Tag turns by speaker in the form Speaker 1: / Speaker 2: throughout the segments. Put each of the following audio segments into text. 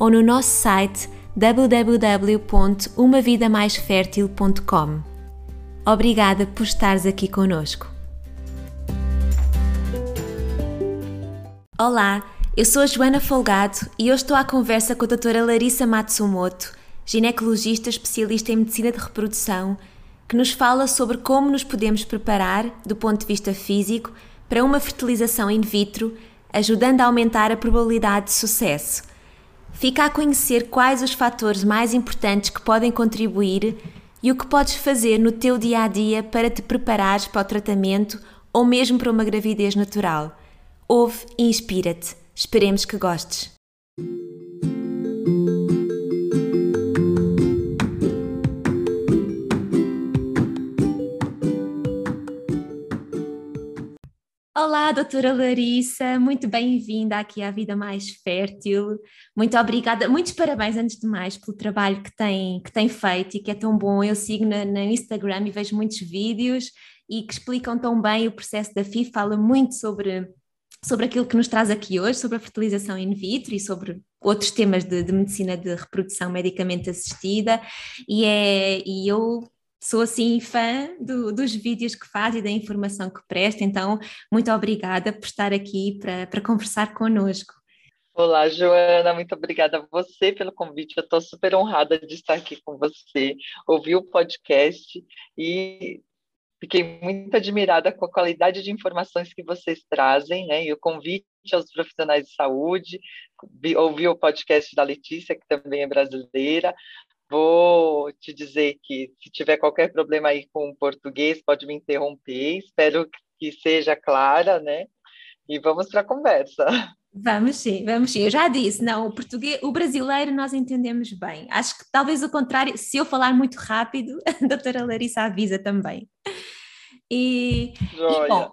Speaker 1: ou no nosso site www.umavidamaisfertil.com. Obrigada por estares aqui conosco. Olá, eu sou a Joana Folgado e hoje estou à conversa com a doutora Larissa Matsumoto, ginecologista especialista em medicina de reprodução, que nos fala sobre como nos podemos preparar, do ponto de vista físico, para uma fertilização in vitro, ajudando a aumentar a probabilidade de sucesso. Fica a conhecer quais os fatores mais importantes que podem contribuir e o que podes fazer no teu dia a dia para te preparares para o tratamento ou mesmo para uma gravidez natural. Ouve e inspira-te. Esperemos que gostes. Olá, doutora Larissa, muito bem-vinda aqui à Vida Mais Fértil. Muito obrigada, muitos parabéns antes de mais pelo trabalho que tem, que tem feito e que é tão bom. Eu sigo no, no Instagram e vejo muitos vídeos e que explicam tão bem o processo da FI, fala muito sobre, sobre aquilo que nos traz aqui hoje, sobre a fertilização in vitro e sobre outros temas de, de medicina de reprodução medicamente assistida e, é, e eu sou assim fã do, dos vídeos que faz e da informação que presta, então muito obrigada por estar aqui para, conversar connosco.
Speaker 2: Olá, Joana, muito obrigada a você pelo convite. Eu estou super honrada de estar aqui com você, ouvir o podcast e fiquei muito admirada com a qualidade de informações que vocês trazem, né? E o convite aos profissionais de saúde, ouvir o podcast da Letícia, que também é brasileira, Vou te dizer que se tiver qualquer problema aí com o português, pode me interromper. Espero que seja clara, né? E vamos para a conversa.
Speaker 1: Vamos sim, vamos sim. Eu já disse, não, o português, o brasileiro nós entendemos bem. Acho que talvez o contrário, se eu falar muito rápido, a doutora Larissa avisa também. E, e bom,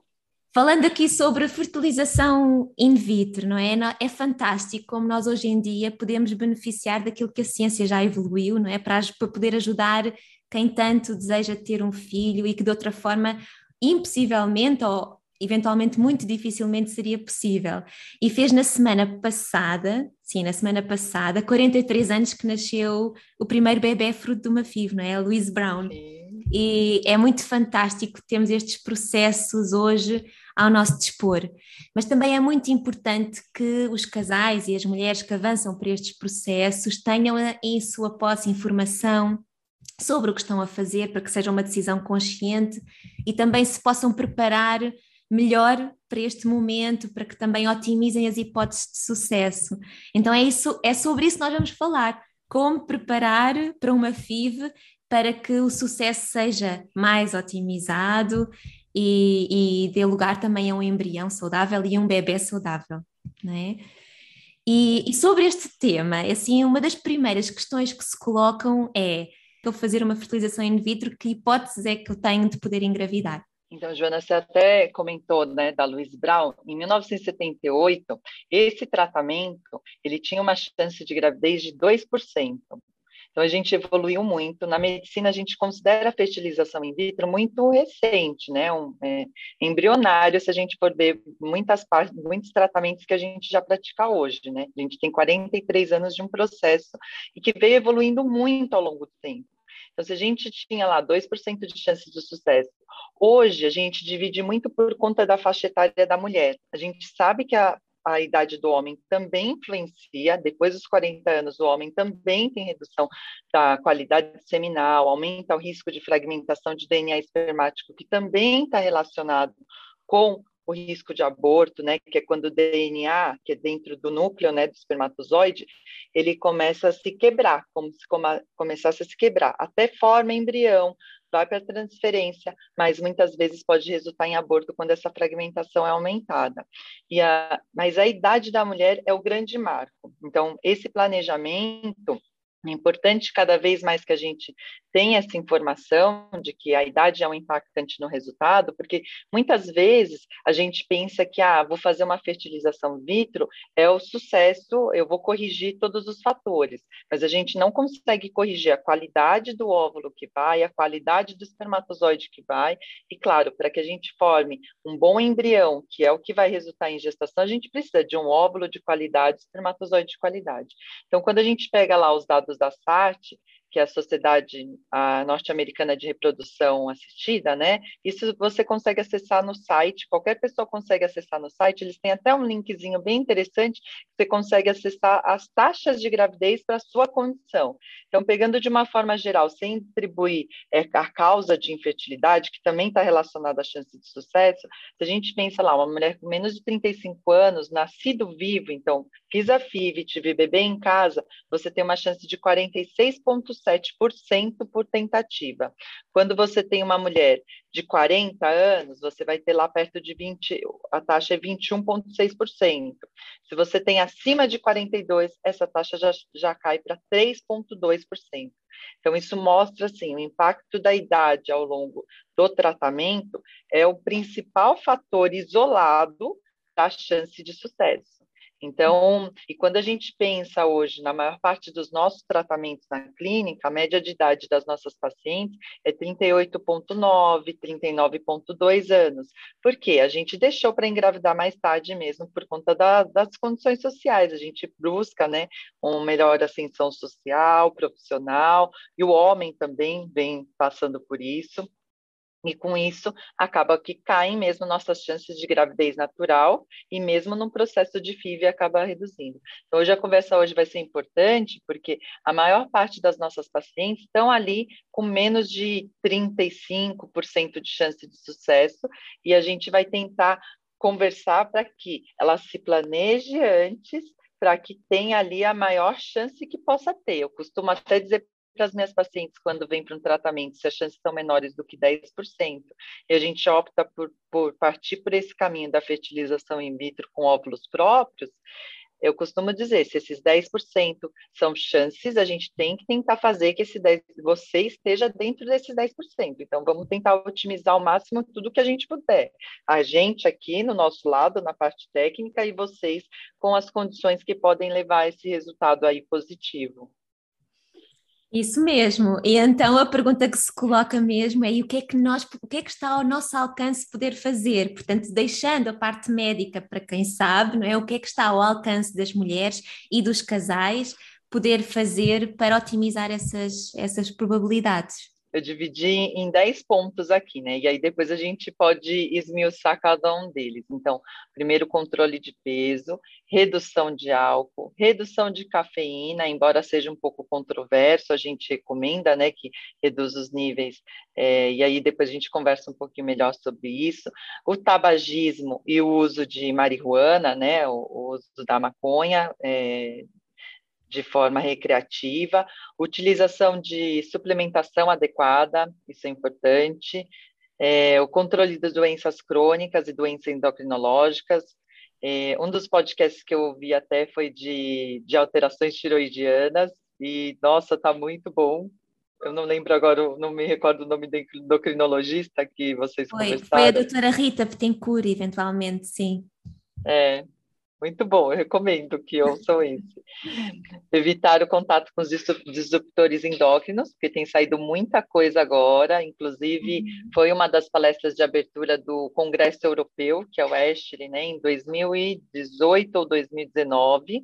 Speaker 1: Falando aqui sobre fertilização in vitro, não é? É fantástico como nós hoje em dia podemos beneficiar daquilo que a ciência já evoluiu, não é? Para, para poder ajudar quem tanto deseja ter um filho e que de outra forma, impossivelmente ou eventualmente muito dificilmente seria possível. E fez na semana passada, sim, na semana passada, 43 anos que nasceu o primeiro bebê fruto de uma FIV, não é? A Louise Brown. Sim. E é muito fantástico termos estes processos hoje ao nosso dispor. Mas também é muito importante que os casais e as mulheres que avançam por estes processos tenham em sua posse informação sobre o que estão a fazer para que seja uma decisão consciente e também se possam preparar melhor para este momento, para que também otimizem as hipóteses de sucesso. Então é isso, é sobre isso que nós vamos falar, como preparar para uma FIV para que o sucesso seja mais otimizado e, e dê lugar também a um embrião saudável e um bebê saudável, não é? E, e, sobre este tema, assim, uma das primeiras questões que se colocam é: eu fazer uma fertilização in vitro, que hipóteses é que eu tenho de poder engravidar?
Speaker 2: Então, Joana, você até comentou, né, da Louise Brown, em 1978, esse tratamento, ele tinha uma chance de gravidez de 2%. Então, a gente evoluiu muito. Na medicina, a gente considera a fertilização in vitro muito recente, né? Um, é, embrionário, se a gente for ver muitas partes, muitos tratamentos que a gente já pratica hoje, né? A gente tem 43 anos de um processo e que veio evoluindo muito ao longo do tempo. Então, se a gente tinha lá 2% de chance de sucesso, hoje a gente divide muito por conta da faixa etária da mulher. A gente sabe que a a idade do homem também influencia, depois dos 40 anos, o homem também tem redução da qualidade seminal, aumenta o risco de fragmentação de DNA espermático, que também está relacionado com o risco de aborto, né, que é quando o DNA, que é dentro do núcleo, né, do espermatozoide, ele começa a se quebrar, como se começasse a se quebrar, até forma embrião, vai para transferência, mas muitas vezes pode resultar em aborto quando essa fragmentação é aumentada. E a, mas a idade da mulher é o grande marco. Então, esse planejamento É importante cada vez mais que a gente tenha essa informação de que a idade é um impactante no resultado, porque muitas vezes a gente pensa que, ah, vou fazer uma fertilização vitro, é o sucesso, eu vou corrigir todos os fatores, mas a gente não consegue corrigir a qualidade do óvulo que vai, a qualidade do espermatozoide que vai, e claro, para que a gente forme um bom embrião, que é o que vai resultar em gestação, a gente precisa de um óvulo de qualidade, espermatozoide de qualidade. Então, quando a gente pega lá os dados da SART, que é a Sociedade Norte-Americana de Reprodução Assistida, né? Isso você consegue acessar no site, qualquer pessoa consegue acessar no site, eles têm até um linkzinho bem interessante, você consegue acessar as taxas de gravidez para a sua condição. Então, pegando de uma forma geral, sem atribuir é, a causa de infertilidade, que também está relacionada à chance de sucesso, se a gente pensa lá, uma mulher com menos de 35 anos, nascido vivo, então, fiz a FIV, tive bebê em casa, você tem uma chance de 46,7% por tentativa. Quando você tem uma mulher de 40 anos, você vai ter lá perto de 20, a taxa é 21,6%. Se você tem acima de 42, essa taxa já, já cai para 3,2%. Então, isso mostra, assim, o impacto da idade ao longo do tratamento é o principal fator isolado da chance de sucesso. Então, e quando a gente pensa hoje, na maior parte dos nossos tratamentos na clínica, a média de idade das nossas pacientes é 38,9, 39,2 anos. Por quê? A gente deixou para engravidar mais tarde mesmo, por conta da, das condições sociais. A gente busca, né, uma melhor ascensão social, profissional, e o homem também vem passando por isso. E com isso, acaba que caem mesmo nossas chances de gravidez natural e mesmo no processo de FIV acaba reduzindo. Então, hoje a conversa hoje vai ser importante porque a maior parte das nossas pacientes estão ali com menos de 35% de chance de sucesso e a gente vai tentar conversar para que ela se planeje antes para que tenha ali a maior chance que possa ter. Eu costumo até dizer para as minhas pacientes quando vêm para um tratamento, se as chances são menores do que 10%, e a gente opta por, por partir por esse caminho da fertilização in vitro com óvulos próprios, eu costumo dizer, se esses 10% são chances, a gente tem que tentar fazer que esse 10, você esteja dentro desses 10%. Então, vamos tentar otimizar ao máximo tudo que a gente puder. A gente aqui no nosso lado, na parte técnica, e vocês com as condições que podem levar esse resultado aí positivo.
Speaker 1: Isso mesmo. E então a pergunta que se coloca mesmo é: o que é que nós, o que é que está ao nosso alcance poder fazer? Portanto, deixando a parte médica para quem sabe, não é? O que é que está ao alcance das mulheres e dos casais poder fazer para otimizar essas, essas probabilidades?
Speaker 2: Eu dividi em 10 pontos aqui, né? E aí depois a gente pode esmiuçar cada um deles. Então, primeiro, controle de peso, redução de álcool, redução de cafeína, embora seja um pouco controverso, a gente recomenda, né, que reduz os níveis, é, e aí depois a gente conversa um pouquinho melhor sobre isso. O tabagismo e o uso de marihuana, né, o, o uso da maconha, é, de forma recreativa, utilização de suplementação adequada, isso é importante, é, o controle das doenças crônicas e doenças endocrinológicas. É, um dos podcasts que eu ouvi até foi de, de alterações tiroidianas, e nossa, tá muito bom. Eu não lembro agora, não me recordo o nome do endocrinologista que vocês
Speaker 1: foi,
Speaker 2: conversaram.
Speaker 1: Foi a doutora Rita Petencourt, eventualmente, sim.
Speaker 2: É, muito bom, eu recomendo que ouçam esse. Evitar o contato com os disruptores endócrinos, porque tem saído muita coisa agora, inclusive uhum. foi uma das palestras de abertura do Congresso Europeu, que é o ESHRE, né, em 2018 ou 2019.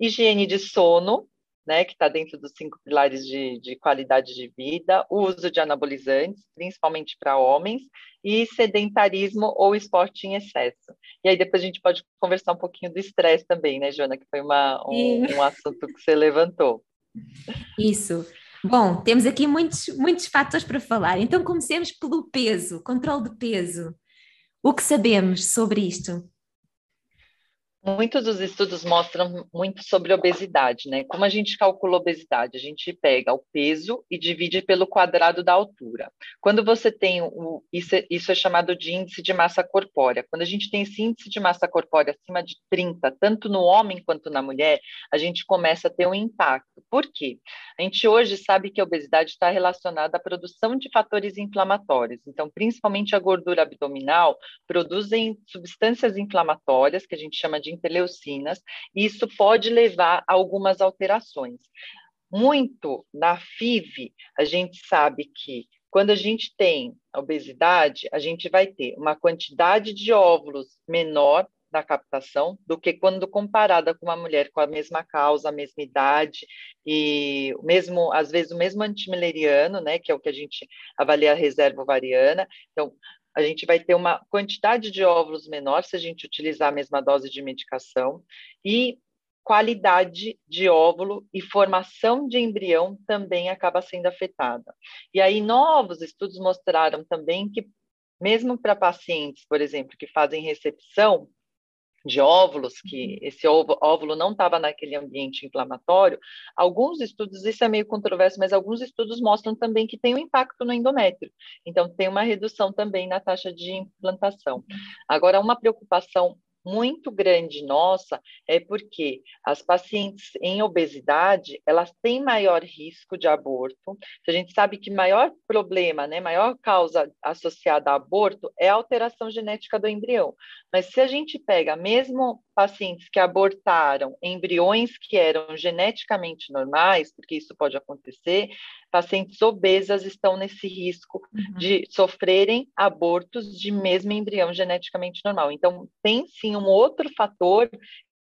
Speaker 2: Higiene de sono, né, que está dentro dos cinco pilares de, de, qualidade de vida, o uso de anabolizantes, principalmente para homens, e sedentarismo ou esporte em excesso. E aí depois a gente pode conversar um pouquinho do estresse também, né, Joana, que foi uma, um, um assunto que você levantou.
Speaker 1: Isso. Bom, temos aqui muitos, muitos fatores para falar. Então comecemos pelo peso, controle de peso. O que sabemos sobre isto?
Speaker 2: Muitos dos estudos mostram muito sobre obesidade, né? Como a gente calcula obesidade? A gente pega o peso e divide pelo quadrado da altura. Quando você tem o isso é, isso é chamado de índice de massa corpórea. Quando a gente tem esse índice de massa corpórea acima de 30, tanto no homem quanto na mulher, a gente começa a ter um impacto. Por quê? A gente hoje sabe que a obesidade está relacionada à produção de fatores inflamatórios. Então, principalmente a gordura abdominal produzem substâncias inflamatórias que a gente chama de de interleucinas, e isso pode levar a algumas alterações. Muito na FIV, a gente sabe que quando a gente tem obesidade, a gente vai ter uma quantidade de óvulos menor na captação do que quando comparada com uma mulher com a mesma causa, a mesma idade e mesmo às vezes o mesmo antimileriano, né, que é o que a gente avalia a reserva ovariana. Então, a gente vai ter uma quantidade de óvulos menor se a gente utilizar a mesma dose de medicação e qualidade de óvulo e formação de embrião também acaba sendo afetada. E aí novos estudos mostraram também que mesmo para pacientes, por exemplo, que fazem recepção, de óvulos, que uhum. esse óvulo não estava naquele ambiente inflamatório, alguns estudos, isso é meio controverso, mas alguns estudos mostram também que tem um impacto no endométrio. Então, tem uma redução também na taxa de implantação. Uhum. Agora, uma preocupação muito grande nossa é porque as pacientes em obesidade, elas têm maior risco de aborto. A gente sabe que maior problema, né, maior causa associada a aborto é a alteração genética do embrião. Mas se a gente pega mesmo pacientes que abortaram embriões que eram geneticamente normais, porque isso pode acontecer, pacientes obesas estão nesse risco uhum. de sofrerem abortos de mesmo embrião geneticamente normal. Então, tem sim um outro fator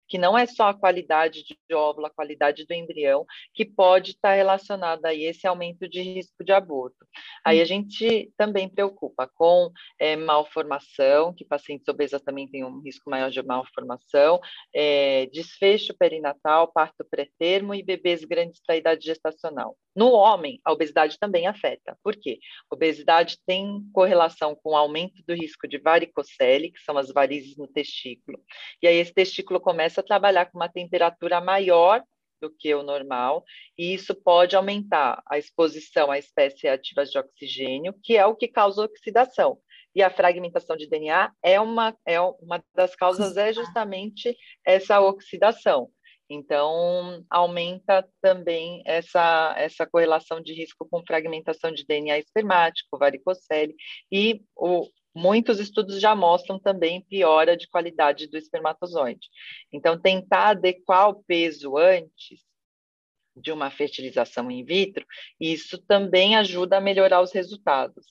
Speaker 2: que não é só a qualidade de óvulo, a qualidade do embrião, que pode estar relacionada a esse aumento de risco de aborto. Aí a gente também preocupa com é, malformação, que pacientes obesas também têm um risco maior de malformação, é, desfecho perinatal, parto pré-termo e bebês grandes para a idade gestacional. No homem, a obesidade também afeta. Por quê? A obesidade tem correlação com o aumento do risco de varicocele, que são as varizes no testículo. E aí esse testículo começa a trabalhar com uma temperatura maior do que o normal, e isso pode aumentar a exposição a espécies ativas de oxigênio, que é o que causa oxidação. E a fragmentação de DNA é uma, é uma das causas, é justamente essa oxidação. Então, aumenta também essa, essa correlação de risco com fragmentação de DNA espermático, varicocele, e o, muitos estudos já mostram também piora de qualidade do espermatozoide. Então, tentar adequar o peso antes de uma fertilização in vitro, isso também ajuda a melhorar os resultados.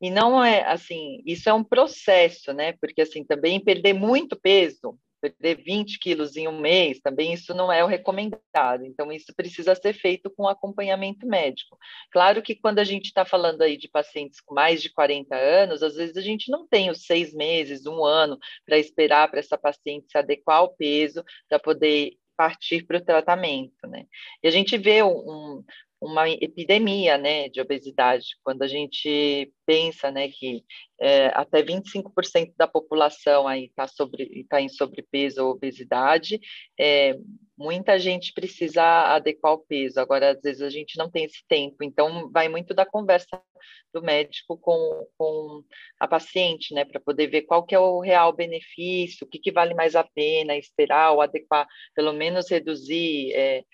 Speaker 2: E não é assim, isso é um processo, né? Porque assim, também perder muito peso perder 20 quilos em um mês, também isso não é o recomendado. Então, isso precisa ser feito com acompanhamento médico. Claro que quando a gente está falando aí de pacientes com mais de 40 anos, às vezes a gente não tem os seis meses, um ano, para esperar para essa paciente se adequar ao peso, para poder partir para o tratamento, né? E a gente vê um, uma epidemia né, de obesidade, quando a gente pensa né, que é, até 25% da população está tá em sobrepeso ou obesidade, é, muita gente precisa adequar o peso, agora às vezes a gente não tem esse tempo, então vai muito da conversa do médico com, com a paciente, né, para poder ver qual que é o real benefício, o que, que vale mais a pena esperar ou adequar, pelo menos reduzir é,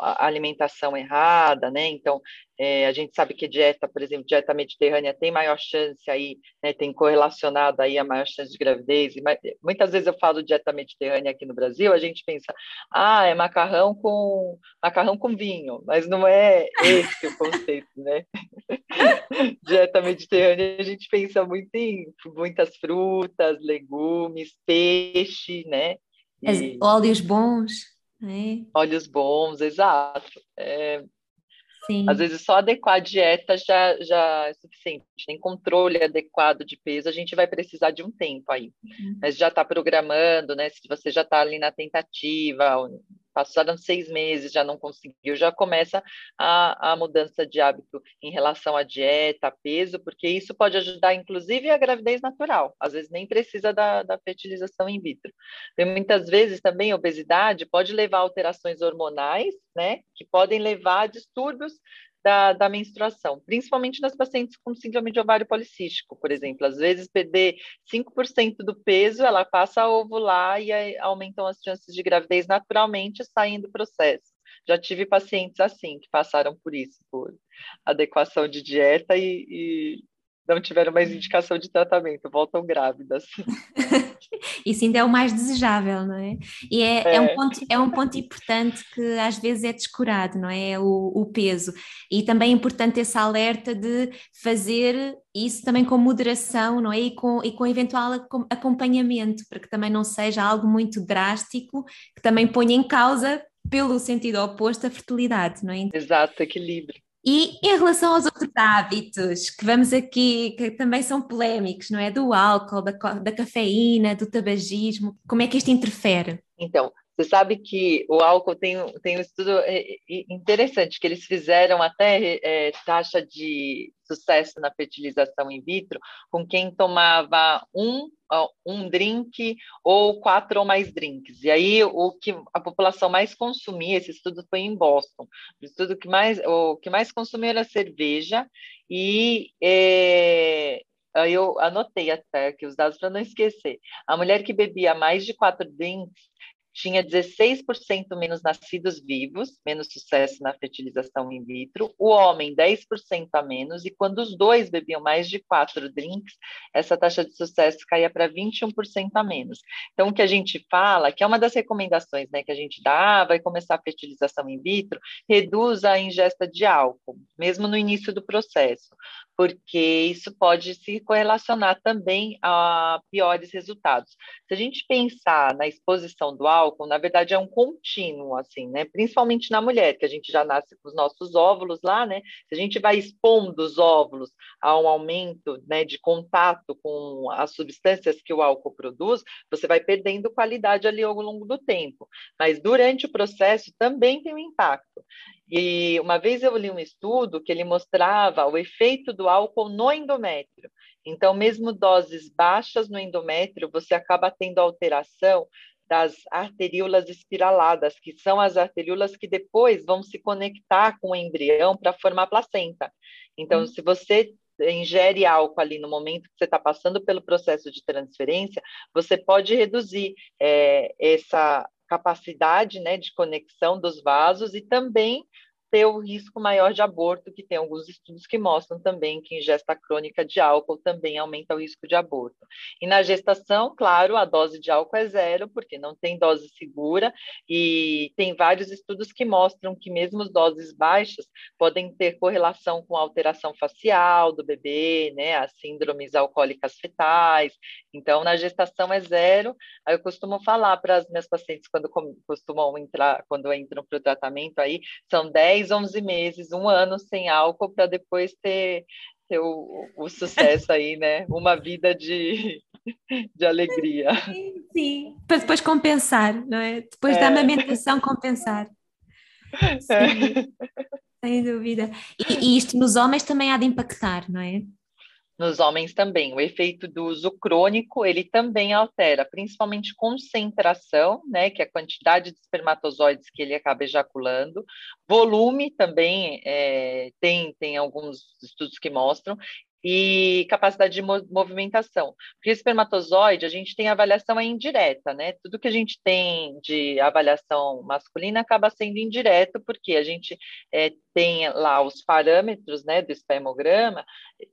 Speaker 2: alimentação errada, né? Então, é, a gente sabe que dieta, por exemplo, dieta mediterrânea tem maior chance aí, né, tem correlacionado aí a maior chance de gravidez. E, muitas vezes eu falo dieta mediterrânea aqui no Brasil, a gente pensa, ah, é macarrão com macarrão com vinho, mas não é esse o conceito, né? dieta mediterrânea a gente pensa muito em muitas frutas, legumes, peixe, né?
Speaker 1: E... Óleos bons. É.
Speaker 2: Olhos bons, exato. É, Às vezes só adequar a dieta já, já é suficiente. Tem controle adequado de peso, a gente vai precisar de um tempo aí. Uhum. Mas já está programando, né? Se você já está ali na tentativa, passaram seis meses, já não conseguiu, já começa a, a mudança de hábito em relação à dieta, peso, porque isso pode ajudar, inclusive, a gravidez natural. Às vezes nem precisa da, da fertilização in vitro. E muitas vezes também a obesidade pode levar a alterações hormonais, né, que podem levar a distúrbios da, da, menstruação, principalmente nas pacientes com síndrome de ovário policístico, por exemplo. Às vezes, perder 5% do peso, ela passa a ovular e aí aumentam as chances de gravidez naturalmente saindo do processo. Já tive pacientes assim, que passaram por isso, por adequação de dieta e, e não tiveram mais indicação de tratamento, voltam grávidas.
Speaker 1: Isso ainda é o mais desejável, não é? E é, é. é, um, ponto, é um ponto importante que às vezes é descurado, não é? O, o peso. E também é importante esse alerta de fazer isso também com moderação, não é? E com, e com eventual acompanhamento, para que também não seja algo muito drástico, que também ponha em causa, pelo sentido oposto, a fertilidade, não é?
Speaker 2: Exato, equilíbrio.
Speaker 1: E em relação aos outros hábitos, que vamos aqui, que também são polémicos, não é? Do álcool, da, da cafeína, do tabagismo, como é que isto interfere?
Speaker 2: Então, você sabe que o álcool tem, tem um estudo é, é, interessante, que eles fizeram até é, taxa de sucesso na fertilização in vitro com quem tomava um, um drink ou quatro ou mais drinks. E aí o que a população mais consumia, esse estudo foi em Boston, o estudo que mais, o que mais consumia era cerveja e é, eu anotei até aqui os dados para não esquecer. A mulher que bebia mais de quatro drinks tinha 16% menos nascidos vivos, menos sucesso na fertilização in vitro, o homem 10% a menos, e quando os dois bebiam mais de quatro drinks, essa taxa de sucesso caía para 21% a menos. Então, o que a gente fala, que é uma das recomendações né, que a gente dá, ah, vai começar a fertilização in vitro, reduz a ingesta de álcool, mesmo no início do processo, porque isso pode se correlacionar também a piores resultados. Se a gente pensar na exposição do álcool, na verdade é um contínuo, assim, né? Principalmente na mulher, que a gente já nasce com os nossos óvulos lá, né? Se a gente vai expondo os óvulos a um aumento né, de contato com as substâncias que o álcool produz, você vai perdendo qualidade ali ao longo do tempo. Mas durante o processo também tem um impacto. E uma vez eu li um estudo que ele mostrava o efeito do álcool no endométrio. Então, mesmo doses baixas no endométrio, você acaba tendo alteração das arteríolas espiraladas, que são as arteríolas que depois vão se conectar com o embrião para formar placenta. Então, hum. se você ingere álcool ali no momento que você está passando pelo processo de transferência, você pode reduzir é, essa capacidade né, de conexão dos vasos e também ter o risco maior de aborto, que tem alguns estudos que mostram também que ingesta crônica de álcool também aumenta o risco de aborto. E na gestação, claro, a dose de álcool é zero, porque não tem dose segura, e tem vários estudos que mostram que mesmo doses baixas podem ter correlação com alteração facial do bebê, né, as síndromes alcoólicas fetais. Então, na gestação é zero. Aí eu costumo falar para as minhas pacientes quando costumam entrar, quando entram para o tratamento aí, são 10 10, 11 meses, um ano sem álcool para depois ter, ter o, o, sucesso aí, né? Uma vida de, de alegria.
Speaker 1: Sim, sim, para depois compensar, não é? Depois é. da amamentação compensar. É. Sim, é. sem dúvida. E, e isto nos homens também há de impactar, não é?
Speaker 2: Nos homens também, o efeito do uso crônico, ele também altera, principalmente concentração, né, que é a quantidade de espermatozoides que ele acaba ejaculando, volume também é, tem, tem alguns estudos que mostram, e capacidade de movimentação. Porque espermatozoide, a gente tem avaliação indireta, né? Tudo que a gente tem de avaliação masculina acaba sendo indireto, porque a gente é, tem lá os parâmetros né, do espermograma,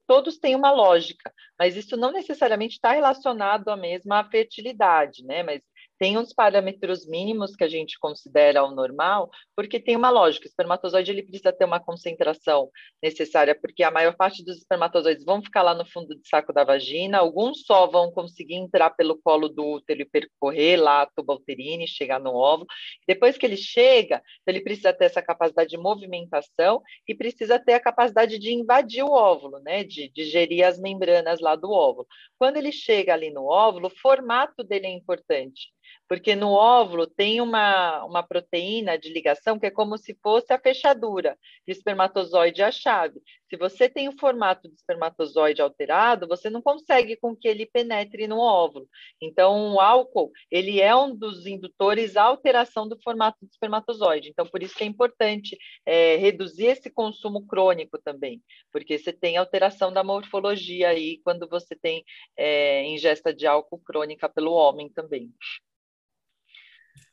Speaker 2: todos têm uma lógica, mas isso não necessariamente está relacionado à mesma fertilidade, né? Mas tem uns parâmetros mínimos que a gente considera o normal, porque tem uma lógica, o espermatozoide ele precisa ter uma concentração necessária, porque a maior parte dos espermatozoides vão ficar lá no fundo do saco da vagina, alguns só vão conseguir entrar pelo colo do útero e percorrer lá a tuba uterina e chegar no óvulo. Depois que ele chega, ele precisa ter essa capacidade de movimentação e precisa ter a capacidade de invadir o óvulo, né, de digerir as membranas lá do óvulo. Quando ele chega ali no óvulo, o formato dele é importante porque no óvulo tem uma, uma proteína de ligação que é como se fosse a fechadura de espermatozoide a chave. Se você tem o formato do espermatozoide alterado, você não consegue com que ele penetre no óvulo. Então, o álcool, ele é um dos indutores à alteração do formato do espermatozoide. Então, por isso que é importante é, reduzir esse consumo crônico também, porque você tem alteração da morfologia aí quando você tem é, ingesta de álcool crônica pelo homem também.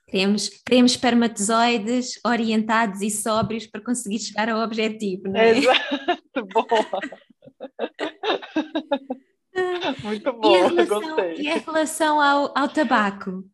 Speaker 1: Queremos, queremos espermatozoides orientados e sóbrios para conseguir chegar ao objetivo, não é?
Speaker 2: Exato, boa. Muito bom, e relação, gostei.
Speaker 1: E a relação ao, ao tabaco?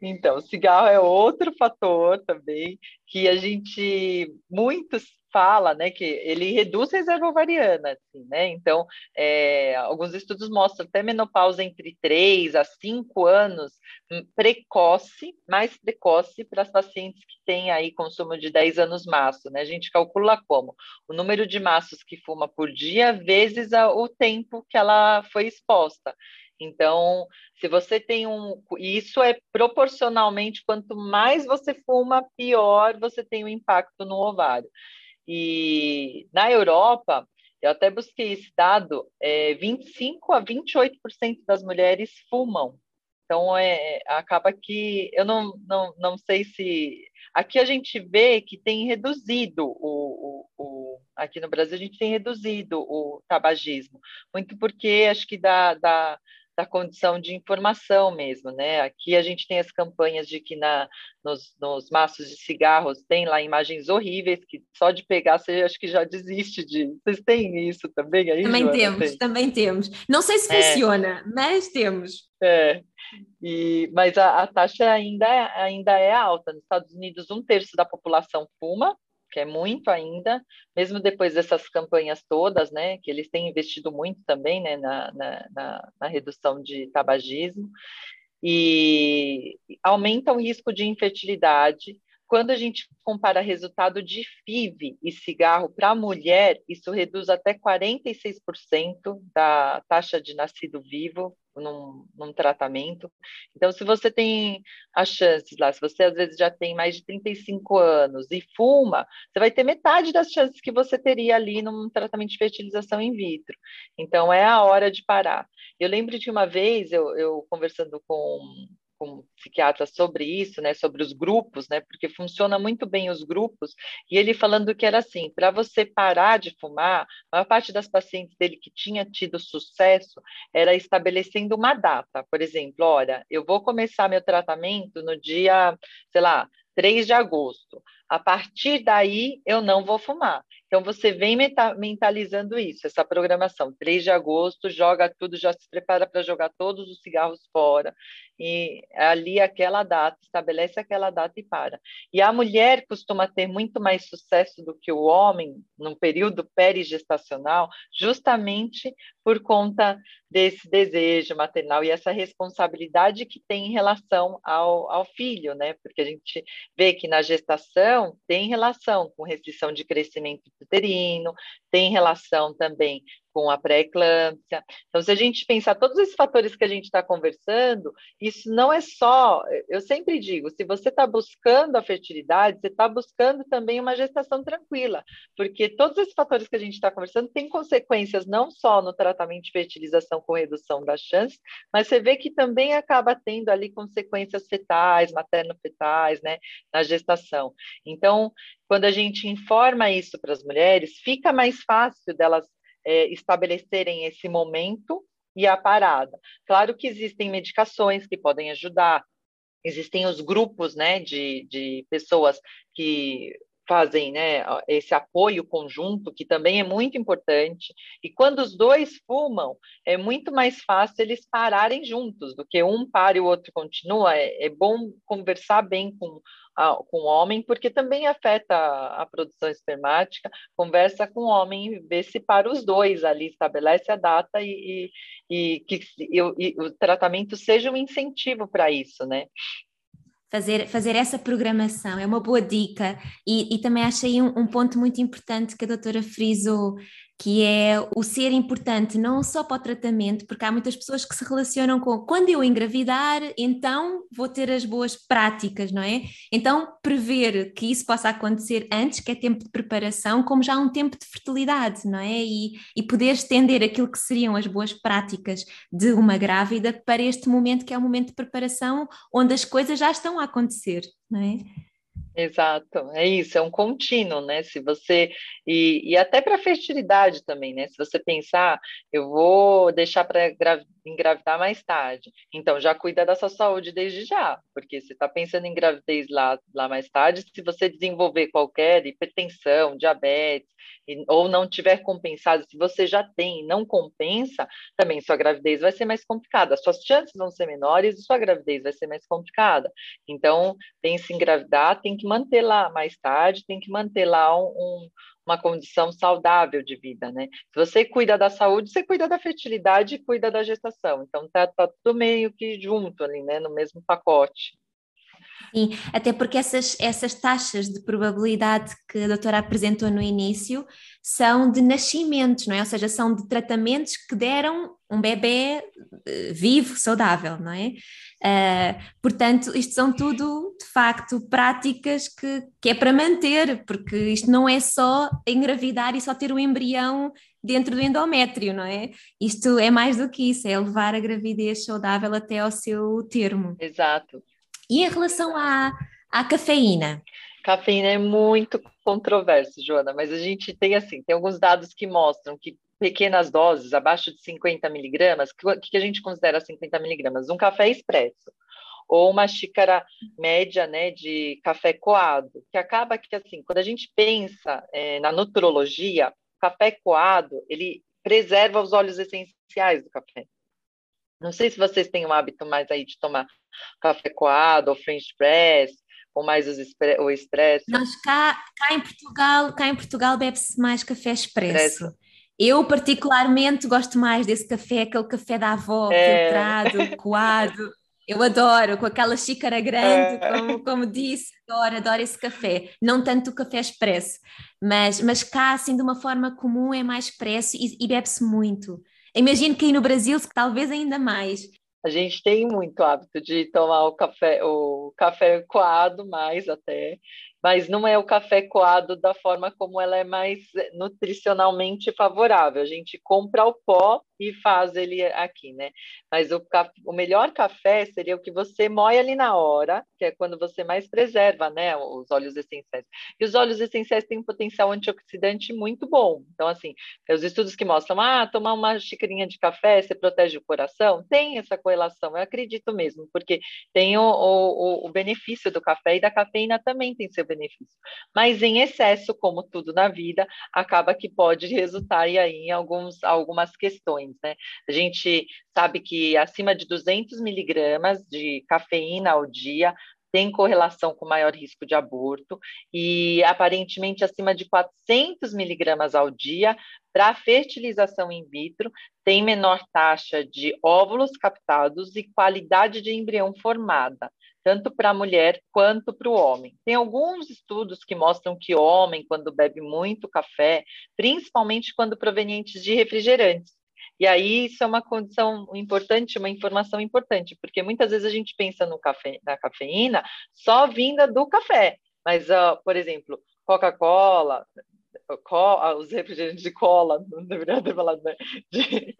Speaker 2: Então, cigarro é outro fator também que a gente, muitos fala, né, que ele reduz a reserva ovariana, assim, né, então, é, alguns estudos mostram até menopausa entre 3 a 5 anos, hum, precoce, mais precoce para as pacientes que têm aí consumo de 10 anos maço, né, a gente calcula como? O número de maços que fuma por dia vezes a, o tempo que ela foi exposta. Então, se você tem um. Isso é proporcionalmente, quanto mais você fuma, pior você tem um impacto no ovário. E na Europa, eu até busquei esse dado, é, 25 a 28% das mulheres fumam. Então, é, acaba que eu não, não, não sei se. Aqui a gente vê que tem reduzido o, o, o, Aqui no Brasil a gente tem reduzido o tabagismo, muito porque acho que da, da, da condição de informação mesmo, né? Aqui a gente tem as campanhas de que na, nos, nos maços de cigarros tem lá imagens horríveis que só de pegar você acho que já desiste de. Vocês têm isso também aí?
Speaker 1: Também Joana? temos, tem? também temos. Não sei se é. funciona, mas temos.
Speaker 2: É. E, mas a, a taxa ainda, é, ainda é alta. Nos Estados Unidos, um terço da população fuma, que é muito ainda, mesmo depois dessas campanhas todas, né, que eles têm investido muito também, né, na, na, na redução de tabagismo, e aumenta o risco de infertilidade. Quando a gente compara resultado de FIV e cigarro para a mulher, isso reduz até 46% da taxa de nascido vivo num, num, tratamento. Então, se você tem as chances lá, se você às vezes já tem mais de 35 anos e fuma, você vai ter metade das chances que você teria ali num tratamento de fertilização in vitro. Então, é a hora de parar. Eu lembro de uma vez, eu, eu conversando com com psiquiatras sobre isso, né, sobre os grupos, né, porque funciona muito bem os grupos, e ele falando que era assim, para você parar de fumar, a maior parte das pacientes dele que tinha tido sucesso era estabelecendo uma data, por exemplo, olha, eu vou começar meu tratamento no dia, sei lá, 3 de agosto. A partir daí, eu não vou fumar. Então, você vem mentalizando isso, essa programação. 3 de agosto, joga tudo, já se prepara para jogar todos os cigarros fora. E ali, aquela data, estabelece aquela data e para. E a mulher costuma ter muito mais sucesso do que o homem num período perigestacional, justamente por conta desse desejo maternal e essa responsabilidade que tem em relação ao, ao filho, né? Porque a gente vê que na gestação tem relação com restrição de crescimento uterino, tem relação também com a pré-eclâmpsia. Então, se a gente pensar todos esses fatores que a gente está conversando, isso não é só. Eu sempre digo: se você está buscando a fertilidade, você está buscando também uma gestação tranquila, porque todos esses fatores que a gente está conversando têm consequências não só no tratamento de fertilização com redução das chances, mas você vê que também acaba tendo ali consequências fetais, materno-fetais, né, na gestação. Então, quando a gente informa isso para as mulheres, fica mais fácil delas é, estabelecerem esse momento e a parada. Claro que existem medicações que podem ajudar, existem os grupos né, de, de pessoas que fazem né, esse apoio conjunto, que também é muito importante. E quando os dois fumam, é muito mais fácil eles pararem juntos do que um para e o outro continua. É, é bom conversar bem com com o homem, porque também afeta a, a, produção espermática, conversa com o homem, vê se para os dois ali, estabelece a data e, e, e que e, e o tratamento seja um incentivo para isso, né?
Speaker 1: Fazer, fazer essa programação. É uma boa dica. E, e também achei um, um ponto muito importante que a doutora frisou que é o ser importante não só para o tratamento, porque há muitas pessoas que se relacionam com quando eu engravidar, então vou ter as boas práticas, não é? Então prever que isso possa acontecer antes, que é tempo de preparação, como já um tempo de fertilidade, não é? E, e poder estender aquilo que seriam as boas práticas de uma grávida para este momento que é o momento de preparação, onde as coisas já estão a acontecer, não é?
Speaker 2: Exato, é isso, é um contínuo, né? Se você e, e até para fertilidade também, né? Se você pensar, eu vou deixar para engravidar mais tarde, então já cuida da sua saúde desde já, porque você está pensando em gravidez lá, lá mais tarde, se você desenvolver qualquer hipertensão, diabetes, ou não tiver compensado, se você já tem e não compensa, também sua gravidez vai ser mais complicada. Suas chances vão ser menores e sua gravidez vai ser mais complicada. Então, pense em engravidar, tem que manter lá mais tarde, tem que manter lá um uma condição saudável de vida, né? Se você cuida da saúde, você cuida da fertilidade e cuida da gestação. Então tá, tá tudo meio que junto ali, né? No mesmo pacote.
Speaker 1: Sim, até porque essas, essas taxas de probabilidade que a doutora apresentou no início são de nascimentos, não é? Ou seja, são de tratamentos que deram um bebê uh, vivo, saudável, não é? Uh, portanto, isto são tudo, de facto, práticas que, que é para manter, porque isto não é só engravidar e só ter o embrião dentro do endométrio, não é? Isto é mais do que isso, é levar a gravidez saudável até ao seu termo.
Speaker 2: Exato.
Speaker 1: E em relação à, à cafeína?
Speaker 2: Cafeína é muito controverso, Joana, mas a gente tem assim, tem alguns dados que mostram que pequenas doses, abaixo de 50 miligramas, o que, que a gente considera 50 miligramas? Um café expresso ou uma xícara média né, de café coado, que acaba que, assim, quando a gente pensa é, na nutrologia, café coado, ele preserva os óleos essenciais do café. Não sei se vocês têm um hábito mais aí de tomar café coado ou French press, ou mais os o expresso.
Speaker 1: Nós cá, cá em Portugal, cá em Portugal bebe-se mais café expresso. expresso. Eu particularmente gosto mais desse café, aquele café da avó, é... filtrado, coado. Eu adoro, com aquela xícara grande, é... como, como disse, adoro, adoro esse café. Não tanto o café expresso, mas, mas cá, assim, de uma forma comum, é mais expresso e, e bebe-se muito. Imagino que aí no Brasil, talvez ainda mais.
Speaker 2: A gente tem muito hábito de tomar o café, o café coado mais até, mas não é o café coado da forma como ela é mais nutricionalmente favorável. A gente compra o pó e faz ele aqui, né? Mas o, o melhor café seria o que você moe ali na hora, que é quando você mais preserva, né, os óleos essenciais. E os óleos essenciais têm um potencial antioxidante muito bom. Então, assim, os estudos que mostram, ah, tomar uma xicrinha de café, você protege o coração, tem essa correlação, eu acredito mesmo, porque tem o, o, o benefício do café e da cafeína também tem seu benefício. Mas em excesso, como tudo na vida, acaba que pode resultar aí em alguns, algumas questões né? A gente sabe que acima de 200 miligramas de cafeína ao dia tem correlação com maior risco de aborto e aparentemente acima de 400 miligramas ao dia para fertilização in vitro tem menor taxa de óvulos captados e qualidade de embrião formada tanto para a mulher quanto para o homem. Tem alguns estudos que mostram que o homem, quando bebe muito café, principalmente quando provenientes de refrigerantes, e aí isso é uma condição importante, uma informação importante, porque muitas vezes a gente pensa no café, na cafeína só vinda do café, mas, uh, por exemplo, Coca-Cola, co os refrigerantes de cola, não deveria ter falado, né? De...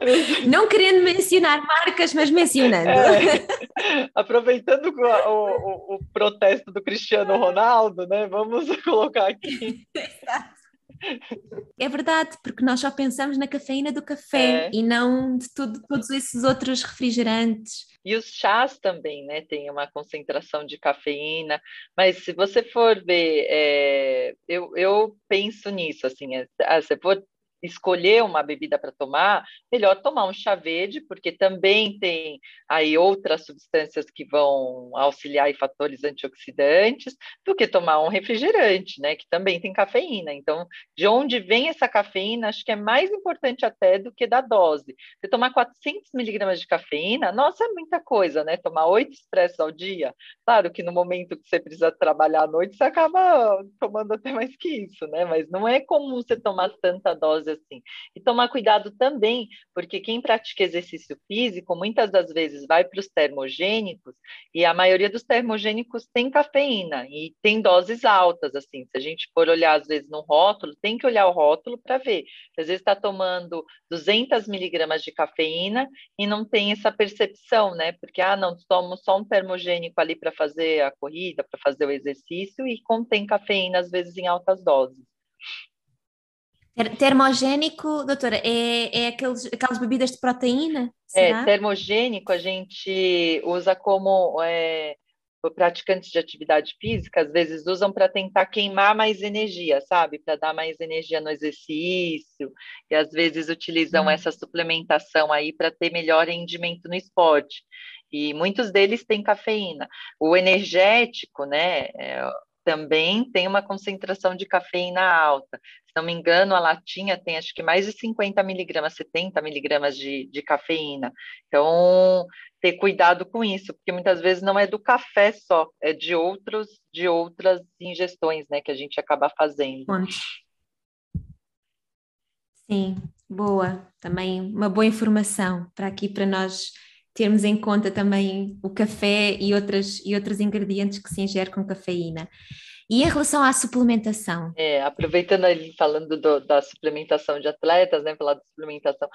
Speaker 1: Não querendo mencionar marcas, mas mencionando. É,
Speaker 2: aproveitando o, o, o, protesto do Cristiano Ronaldo, né? Vamos colocar aqui.
Speaker 1: É verdade, porque nós só pensamos na cafeína do café é. e não de tudo, todos esses outros refrigerantes.
Speaker 2: E os chás também, né? Tem uma concentração de cafeína, mas se você for ver, é, eu, eu penso nisso, assim, é, ah, se for escolher uma bebida para tomar, melhor tomar um chá verde, porque também tem aí outras substâncias que vão auxiliar em fatores antioxidantes, do que tomar um refrigerante, né, que também tem cafeína. Então, de onde vem essa cafeína, acho que é mais importante até do que da dose. Você tomar 400 miligramas de cafeína, nossa, é muita coisa, né? Tomar oito expressos ao dia. Claro que no momento que você precisa trabalhar à noite, você acaba tomando até mais que isso, né? Mas não é comum você tomar tanta dose assim. E tomar cuidado também, porque quem pratica exercício físico muitas das vezes vai para os termogênicos e a maioria dos termogênicos tem cafeína e tem doses altas, assim. Se a gente for olhar às vezes no rótulo, tem que olhar o rótulo para ver. Às vezes está tomando 200 miligramas de cafeína e não tem essa percepção, né? Porque, ah, não, tomo só um termogênico ali para fazer a corrida, para fazer o exercício e contém cafeína às vezes em altas doses.
Speaker 1: Termogênico, doutora, é, é aqueles, aquelas bebidas de proteína?
Speaker 2: É, será? É, termogênico a gente usa como é, praticantes de atividade física, às vezes usam para tentar queimar mais energia, sabe? Para dar mais energia no exercício, e às vezes utilizam hum. essa suplementação aí para ter melhor rendimento no esporte. E muitos deles têm cafeína. O energético, né? É, também tem uma concentração de cafeína alta. Se não me engano, a latinha tem acho que mais de 50 miligramas, 70 miligramas de, de cafeína. Então, ter cuidado com isso, porque muitas vezes não é do café só, é de outros, de outras ingestões, né, que a gente acaba fazendo.
Speaker 1: Sim, boa. Também uma boa informação para aqui para nós termos em conta também o café e, outras, e outros ingredientes que se ingerem com cafeína. E em relação à suplementação?
Speaker 2: É, aproveitando ali, falando do, da suplementação de atletas, né, falar da suplementação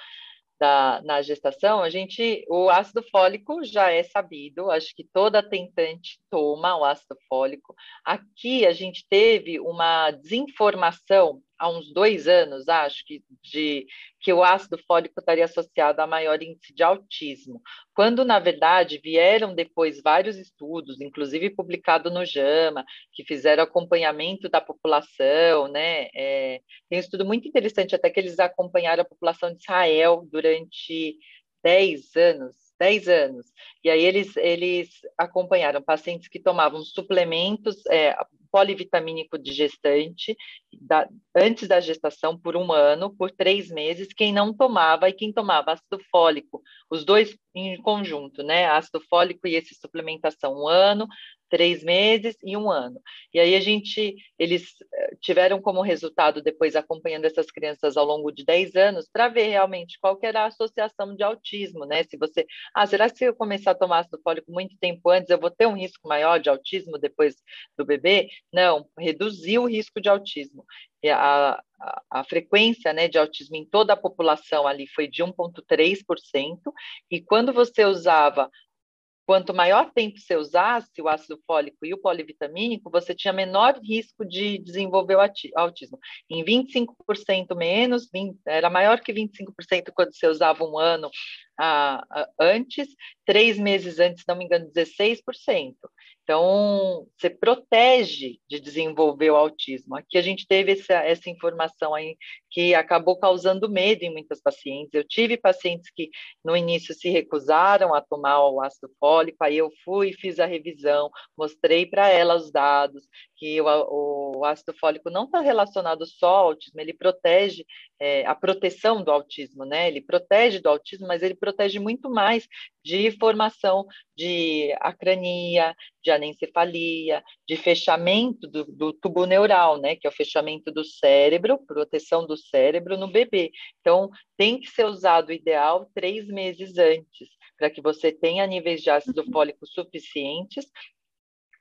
Speaker 2: da, na gestação, a gente, o ácido fólico já é sabido, acho que toda tentante toma o ácido fólico. Aqui a gente teve uma desinformação há uns dois anos, acho que, de que o ácido fólico estaria associado a maior índice de autismo, quando, na verdade, vieram depois vários estudos, inclusive publicado no JAMA, que fizeram acompanhamento da população, né? É, tem um estudo muito interessante, até que eles acompanharam a população de Israel durante 10 anos, 10 anos. E aí eles, eles acompanharam pacientes que tomavam suplementos, é, polivitamínico de gestante da, antes da gestação por um ano, por três meses, quem não tomava e quem tomava ácido fólico, os dois em conjunto, né? Ácido fólico e esse suplementação um ano, três meses e um ano. E aí a gente, eles eh, tiveram como resultado, depois acompanhando essas crianças ao longo de 10 anos, para ver realmente qual que era a associação de autismo, né? Se você, ah, será que se eu começar a tomar ácido fólico muito tempo antes, eu vou ter um risco maior de autismo depois do bebê? Não, reduziu o risco de autismo. A, a, a, frequência né, de autismo em toda a população ali foi de 1,3%, e quando você usava Quanto maior tempo você usasse o ácido fólico e o polivitamínico, você tinha menor risco de desenvolver o autismo. Em 25% menos, 20, era maior que 25% quando você usava um ano ah, antes, três meses antes, não me engano, 16%. Então, você protege de desenvolver o autismo. Aqui a gente teve essa, essa informação aí que acabou causando medo em muitas pacientes. Eu tive pacientes que no início se recusaram a tomar o ácido fólico, aí eu fui, fiz a revisão, mostrei para ela os dados, que o, o ácido fólico não está relacionado só ao autismo, ele protege é, a proteção do autismo, né? Ele protege do autismo, mas ele protege muito mais de formação de acrania, de anencefalia, de fechamento do, do, tubo neural, né? Que é o fechamento do cérebro, proteção do cérebro no bebê. Então, tem que ser usado o ideal três meses antes, para que você tenha níveis de ácido fólico suficientes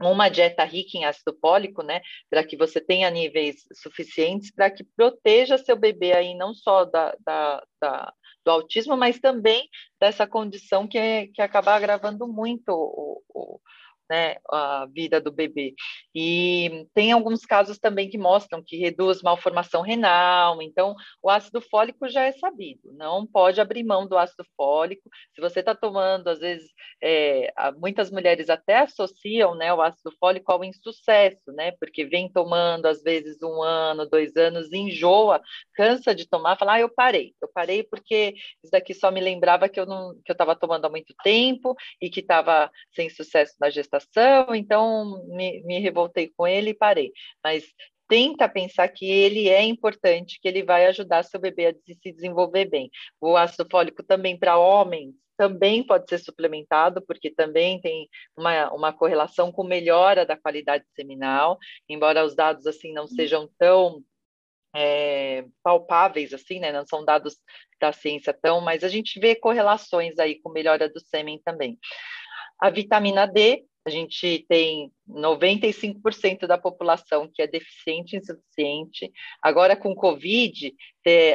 Speaker 2: uma dieta rica em ácido fólico, né, para que você tenha níveis suficientes para que proteja seu bebê aí não só da, da, da, do autismo, mas também dessa condição que, é, que acaba agravando muito o, o, né, a vida do bebê. E tem alguns casos também que mostram que reduz malformação renal, então o ácido fólico já é sabido, não pode abrir mão do ácido fólico. Se você está tomando, às vezes, é, muitas mulheres até associam né, o ácido fólico ao insucesso, né, porque vem tomando, às vezes, um ano, dois anos, enjoa, cansa de tomar, fala, ah, eu parei, eu parei porque isso daqui só me lembrava que eu não que eu estava tomando há muito tempo e que estava sem sucesso na gestação, então me, me revoltei com ele e parei. Mas tenta pensar que ele é importante, que ele vai ajudar seu bebê a se desenvolver bem. O ácido fólico também para homens também pode ser suplementado, porque também tem uma, uma correlação com melhora da qualidade seminal, embora os dados assim não sejam tão é, palpáveis, assim, né? Não são dados da ciência tão, mas a gente vê correlações aí com melhora do sêmen também. A vitamina D, a gente tem 95% da população que é deficiente e insuficiente. Agora, com Covid,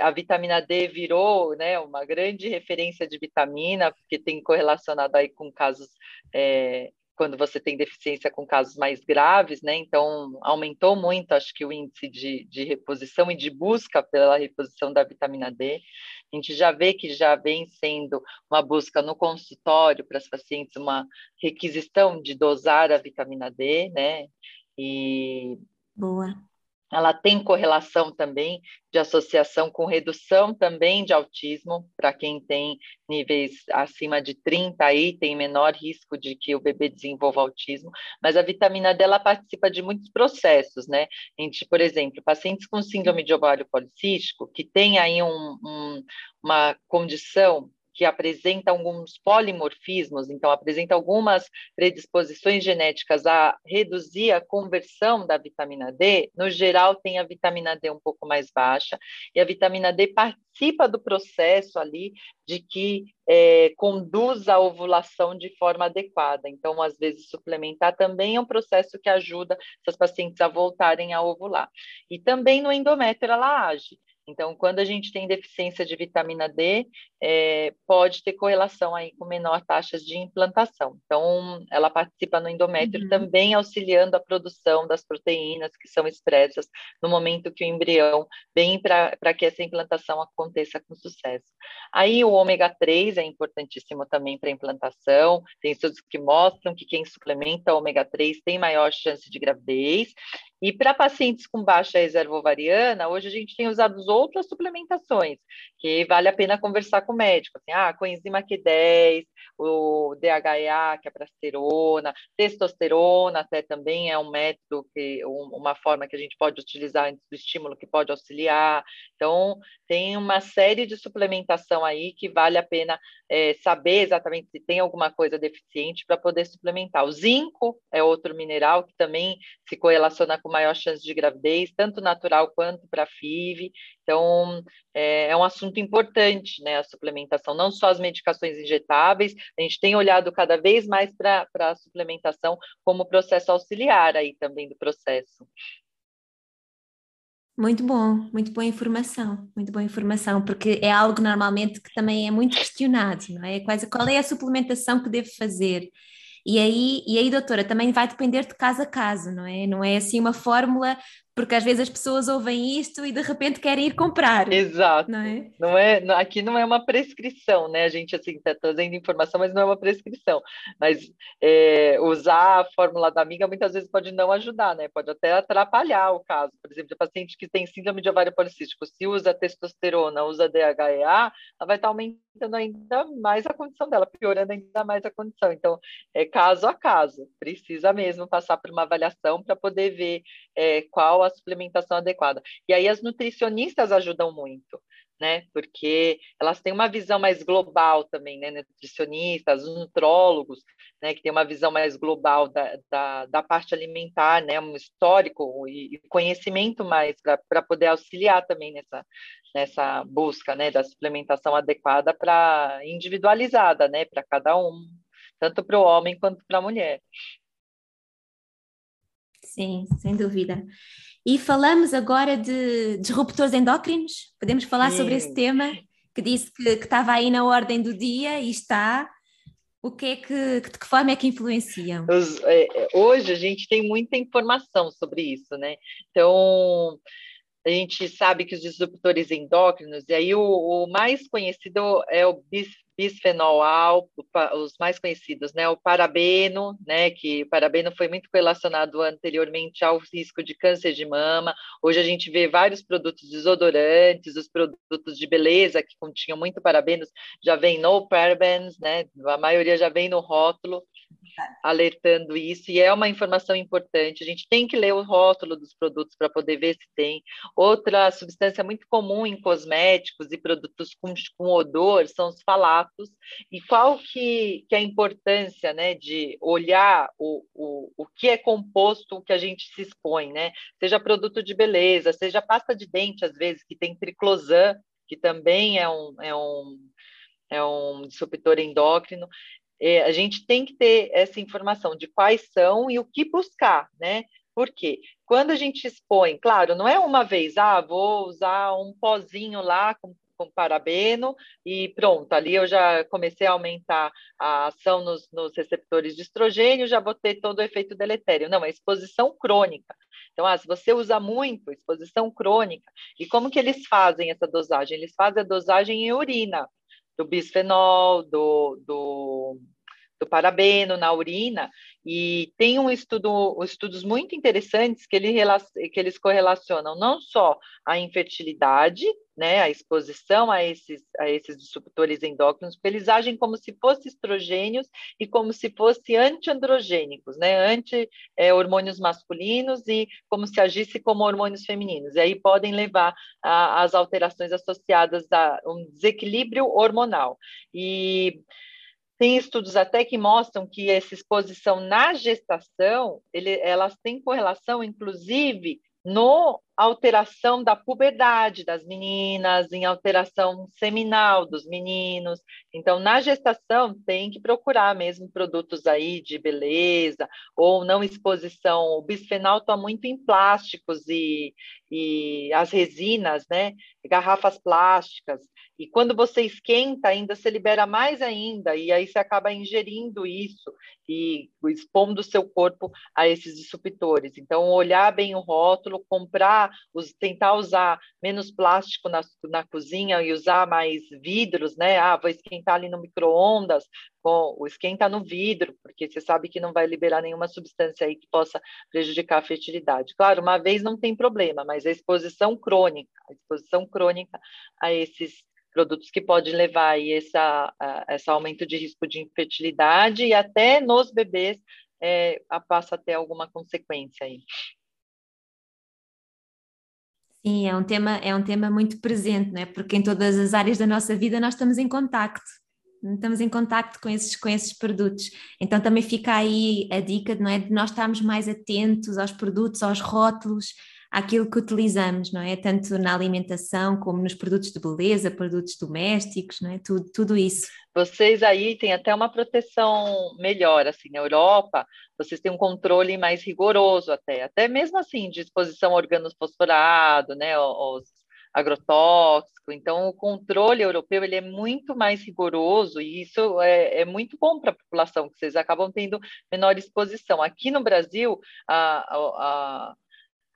Speaker 2: a vitamina D virou né, uma grande referência de vitamina, porque tem correlacionado aí com casos é, quando você tem deficiência com casos mais graves, né? Então, aumentou muito, acho que o índice de, de reposição e de busca pela reposição da vitamina D. A gente já vê que já vem sendo uma busca no consultório para as pacientes, uma requisição de dosar a vitamina D, né?
Speaker 1: E Boa
Speaker 2: ela tem correlação também de associação com redução também de autismo, para quem tem níveis acima de 30 aí, tem menor risco de que o bebê desenvolva autismo, mas a vitamina D ela participa de muitos processos, né? A gente, por exemplo, pacientes com síndrome de ovário policístico, que tem aí um, um, uma condição que apresenta alguns polimorfismos, então apresenta algumas predisposições genéticas a reduzir a conversão da vitamina D, no geral tem a vitamina D um pouco mais baixa, e a vitamina D participa do processo ali de que é, conduz a ovulação de forma adequada. Então, às vezes, suplementar também é um processo que ajuda essas pacientes a voltarem a ovular. E também no endométrio ela age. Então, quando a gente tem deficiência de vitamina D, é, pode ter correlação aí com menor taxas de implantação. Então, ela participa no endométrio uhum. também auxiliando a produção das proteínas que são expressas no momento que o embrião vem para que essa implantação aconteça com sucesso. Aí, o ômega 3 é importantíssimo também para a implantação. Tem estudos que mostram que quem suplementa ômega 3 tem maior chance de gravidez. E para pacientes com baixa reserva ovariana, hoje a gente tem usado outras suplementações, que vale a pena conversar com o médico, assim, ah, coenzima Q10, o DHEA, que é para esterona, testosterona até também é um método, que, uma forma que a gente pode utilizar antes do estímulo que pode auxiliar. Então, tem uma série de suplementação aí que vale a pena é, saber exatamente se tem alguma coisa deficiente para poder suplementar. O zinco é outro mineral que também se correlaciona com maior chance de gravidez, tanto natural quanto para FIV. Então, é, é, um assunto importante, né, a suplementação, não só as medicações injetáveis, a gente tem olhado cada vez mais para a suplementação como processo auxiliar aí também do processo.
Speaker 1: Muito bom, muito boa informação, muito boa informação, porque é algo normalmente que também é muito questionado, não é? Quase qual é a suplementação que devo fazer? E aí, e aí, doutora, também vai depender de caso a caso, não é? Não é assim uma fórmula porque às vezes as pessoas ouvem isto e de repente querem ir comprar.
Speaker 2: Exato. Não é? Não é aqui não é uma prescrição, né? A gente assim está trazendo informação, mas não é uma prescrição. Mas é, usar a fórmula da amiga muitas vezes pode não ajudar, né? Pode até atrapalhar o caso. Por exemplo, a paciente que tem síndrome de ovário policístico, se usa testosterona, usa DHEA, ela vai estar aumentando ainda mais a condição dela, piorando ainda mais a condição. Então, é caso a caso. Precisa mesmo passar por uma avaliação para poder ver é, qual a suplementação adequada. E aí as nutricionistas ajudam muito, né? Porque elas têm uma visão mais global também, né? Nutricionistas, nutrólogos, né? Que tem uma visão mais global da, da, da parte alimentar, né? Um histórico e, conhecimento mais para poder auxiliar também nessa, nessa busca, né? Da suplementação adequada para individualizada, né? Para cada um, tanto para o homem quanto para a mulher.
Speaker 1: Sim, sem dúvida. E falamos agora de disruptores endócrinos. Podemos falar Sim. sobre esse tema que disse que, que, estava aí na ordem do dia e está. O que é que, de que forma é que influenciam?
Speaker 2: É, é, hoje a gente tem muita informação sobre isso, né? Então, a gente sabe que os disruptores endócrinos, e aí o, o mais conhecido é o bis, bisfenol A, os mais conhecidos, né? O parabeno, né? Que o parabeno foi muito relacionado anteriormente ao risco de câncer de mama. Hoje a gente vê vários produtos desodorantes, os produtos de beleza que continham muito parabenos já vem no parabens, né? A maioria já vem no rótulo alertando isso, e é uma informação importante. A gente tem que ler o rótulo dos produtos para poder ver se tem. Outra substância muito comum em cosméticos e produtos com, com odor são os falatos. E qual que, que é a importância né, de olhar o, o, o que é composto, o que a gente se expõe, né? Seja produto de beleza, seja pasta de dente, às vezes, que tem triclosan, que também é um, é um, é um disruptor endócrino a gente tem que ter essa informação de quais são e o que buscar, né? Porque quando a gente expõe, claro, não é uma vez, ah, vou usar um pozinho lá com, com parabeno e pronto, ali eu já comecei a aumentar a ação nos, nos receptores de estrogênio, já vou ter todo o efeito deletério. Não, é exposição crônica. Então, ah, se você usa muito, exposição crônica, e como que eles fazem essa dosagem? Eles fazem a dosagem em urina, do bisfenol, do, do do parabeno na urina, e tem um estudo, estudos muito interessantes que, ele, que eles correlacionam não só a infertilidade, né, a exposição a esses, a esses disruptores endócrinos, porque eles agem como se fossem estrogênios e como se fossem antiandrogênicos, né, anti-hormônios é, masculinos e como se agisse como hormônios femininos. E aí podem levar às alterações associadas a um desequilíbrio hormonal. E tem estudos até que mostram que essa exposição na gestação, ele, elas têm correlação, inclusive, no alteração da puberdade das meninas, em alteração seminal dos meninos. Então, na gestação, tem que procurar mesmo produtos aí de beleza ou não exposição. O bisfenol está muito em plásticos e, e as resinas, né? Garrafas plásticas. E quando você esquenta, ainda se libera mais ainda, e aí você acaba ingerindo isso e expondo o seu corpo a esses disruptores. Então, olhar bem o rótulo, comprar, tentar usar menos plástico na, na cozinha e usar mais vidros, né? Ah, vou esquentar ali no micro-ondas, esquenta no vidro, porque você sabe que não vai liberar nenhuma substância aí que possa prejudicar a fertilidade. Claro, uma vez não tem problema, mas a exposição crônica, a exposição crônica a esses produtos que pode levar aí essa, esse aumento de risco de infertilidade e até nos bebês é, passa a ter alguma consequência aí.
Speaker 1: Sim, é um tema, é um tema muito presente, né? porque em todas as áreas da nossa vida nós estamos em contacto, estamos em contacto com esses, com esses produtos. Então também fica aí a dica não é? de nós estarmos mais atentos aos produtos, aos rótulos, àquilo que utilizamos, não é? Tanto na alimentação como nos produtos de beleza, produtos domésticos, não é? Tudo, tudo isso.
Speaker 2: Vocês aí têm até uma proteção melhor, assim, na Europa, vocês têm um controle mais rigoroso até, até mesmo assim, de exposição a organofosforado, né, os agrotóxico. Então, o controle europeu ele é muito mais rigoroso e isso é, é muito bom para a população, que vocês acabam tendo menor exposição. Aqui no Brasil, a, a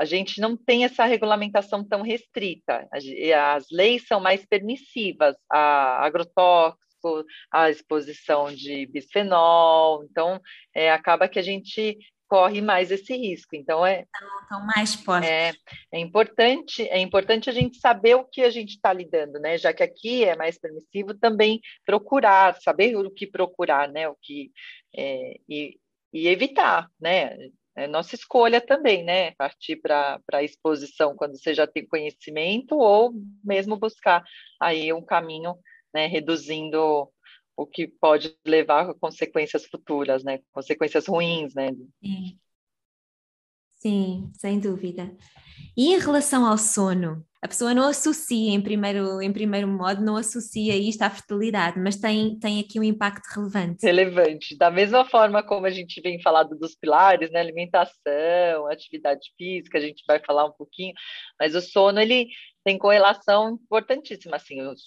Speaker 2: gente não tem essa regulamentação tão restrita. As leis são mais permissivas, a agrotóxico, a exposição de bisfenol, então é, acaba que a gente corre mais esse risco. Então é
Speaker 1: então, mais.
Speaker 2: É, é importante, é importante a gente saber o que a gente está lidando, né? Já que aqui é mais permissivo, também procurar, saber o que procurar, né? O que é, e, e evitar, né? É nossa escolha também, né? Partir para a exposição quando você já tem conhecimento, ou mesmo buscar aí um caminho, né, reduzindo o que pode levar a consequências futuras, né? Consequências ruins, né?
Speaker 1: Sim. Sim, sem dúvida. E em relação ao sono, a pessoa não associa em primeiro, em primeiro modo, não associa isto à fertilidade, mas tem, tem aqui um impacto relevante.
Speaker 2: Relevante. Da mesma forma como a gente vem falando dos pilares, né? Alimentação, atividade física, a gente vai falar um pouquinho, mas o sono, ele tem correlação importantíssima, assim, os,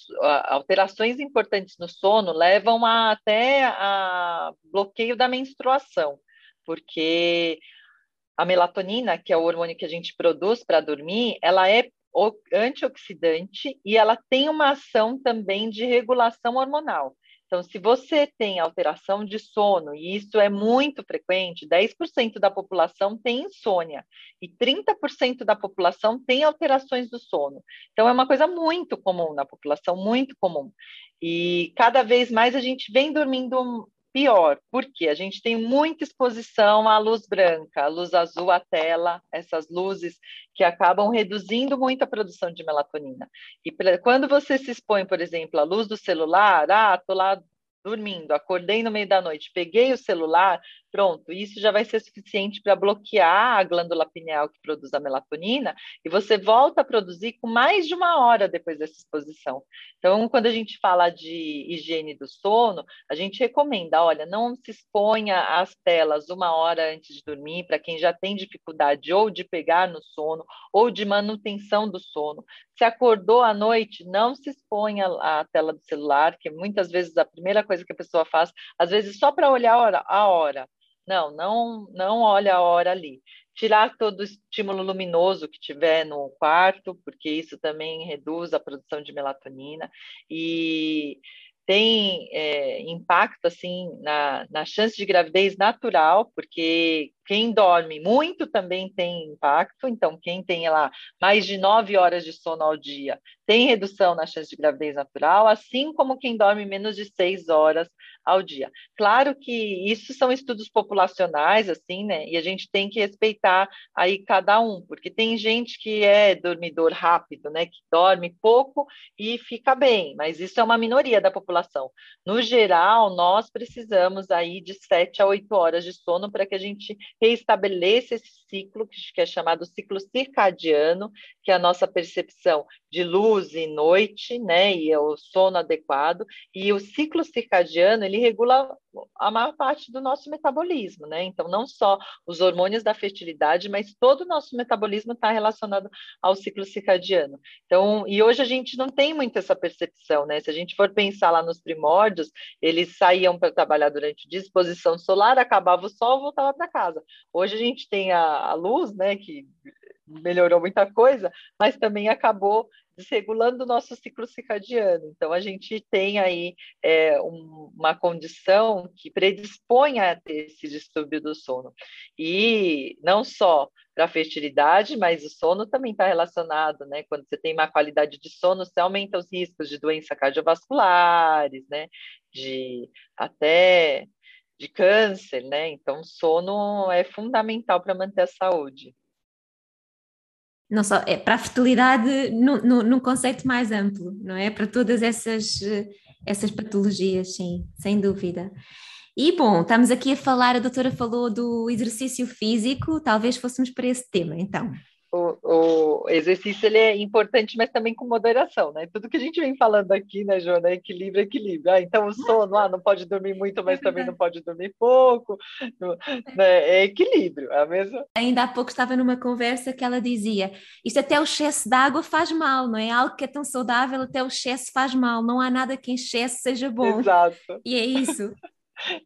Speaker 2: alterações importantes no sono levam a, até a bloqueio da menstruação, porque a melatonina, que é o hormônio que a gente produz para dormir, ela é antioxidante e ela tem uma ação também de regulação hormonal. Então, se você tem alteração de sono, e isso é muito frequente, 10% da população tem insônia e 30% da população tem alterações do sono. Então, é uma coisa muito comum na população, muito comum. E cada vez mais a gente vem dormindo pior, porque a gente tem muita exposição à luz branca, à luz azul, à tela, essas luzes que acabam reduzindo muito a produção de melatonina. E pra, quando você se expõe, por exemplo, à luz do celular, ah, tô lá dormindo, acordei no meio da noite, peguei o celular, pronto, isso já vai ser suficiente para bloquear a glândula pineal que produz a melatonina e você volta a produzir com mais de uma hora depois dessa exposição. Então, quando a gente fala de higiene do sono, a gente recomenda, olha, não se exponha às telas uma hora antes de dormir, para quem já tem dificuldade ou de pegar no sono ou de manutenção do sono. Se acordou à noite, não se exponha à tela do celular, que muitas vezes a primeira coisa que a pessoa faz, às vezes só para olhar a hora, não, não, não olha a hora ali. Tirar todo o estímulo luminoso que tiver no quarto, porque isso também reduz a produção de melatonina. E tem é, impacto assim na, na chance de gravidez natural, porque quem dorme muito também tem impacto, então quem tem lá mais de nove horas de sono ao dia tem redução na chance de gravidez natural, assim como quem dorme menos de seis horas ao dia. Claro que isso são estudos populacionais, assim, né? E a gente tem que respeitar aí cada um, porque tem gente que é dormidor rápido, né? Que dorme pouco e fica bem, mas isso é uma minoria da população. No geral, nós precisamos aí de sete a oito horas de sono para que a gente reestabeleça esse ciclo, que é chamado ciclo circadiano, que é a nossa percepção de luz e noite, né, e é o sono adequado, e o ciclo circadiano, ele regula a maior parte do nosso metabolismo, né, então não só os hormônios da fertilidade, mas todo o nosso metabolismo está relacionado ao ciclo circadiano. Então, e hoje a gente não tem muito essa percepção, né, se a gente for pensar lá nos primórdios, eles saíam para trabalhar durante disposição solar, acabava o sol, voltava para casa. Hoje a gente tem a, a luz, né, que melhorou muita coisa, mas também acabou desregulando o nosso ciclo circadiano. Então, a gente tem aí é, um, uma condição que predispõe a ter esse distúrbio do sono. E não só para a fertilidade, mas o sono também está relacionado, né? Quando você tem má qualidade de sono, você aumenta os riscos de doenças cardiovasculares, né? De até de câncer, né? Então, sono é fundamental para manter a saúde
Speaker 1: não só é para a fertilidade num, conceito mais amplo, não é? Para todas essas, essas patologias, sim, sem dúvida. E bom, estamos aqui a falar, a doutora falou do exercício físico, talvez fôssemos para esse tema, então
Speaker 2: o, o, exercício ele é importante, mas também com moderação, né? Tudo que a gente vem falando aqui, né, Joana? Equilíbrio, equilíbrio. Ah, então o sono, ah, não pode dormir muito, mas é também não pode dormir pouco. Né? É equilíbrio, é a mesma.
Speaker 1: Ainda há pouco estava numa conversa que ela dizia: isto até o excesso de água faz mal, não é? Algo que é tão saudável, até o excesso faz mal. Não há nada que em excesso seja bom.
Speaker 2: Exato.
Speaker 1: E é isso.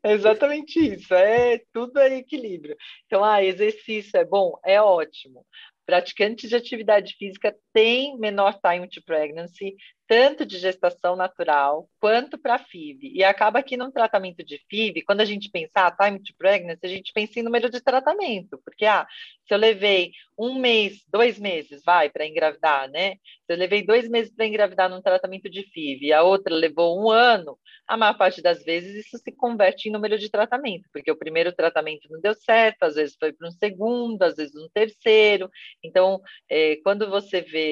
Speaker 2: É exatamente isso, é tudo é equilíbrio. Então, ah, exercício é bom, é ótimo, praticantes de atividade física têm menor time to pregnancy, tanto de gestação natural quanto para FIV. E acaba que no tratamento de FIV, quando a gente pensa ah, time to pregnancy, a gente pensa em número de tratamento, porque ah, se eu levei um mês, dois meses, vai, para engravidar, né? Se eu levei dois meses para engravidar num tratamento de FIV e a outra levou um ano, a maior parte das vezes isso se converte em número de tratamento, porque o primeiro tratamento não deu certo, às vezes foi para um segundo, às vezes um terceiro. Então, é, quando você vê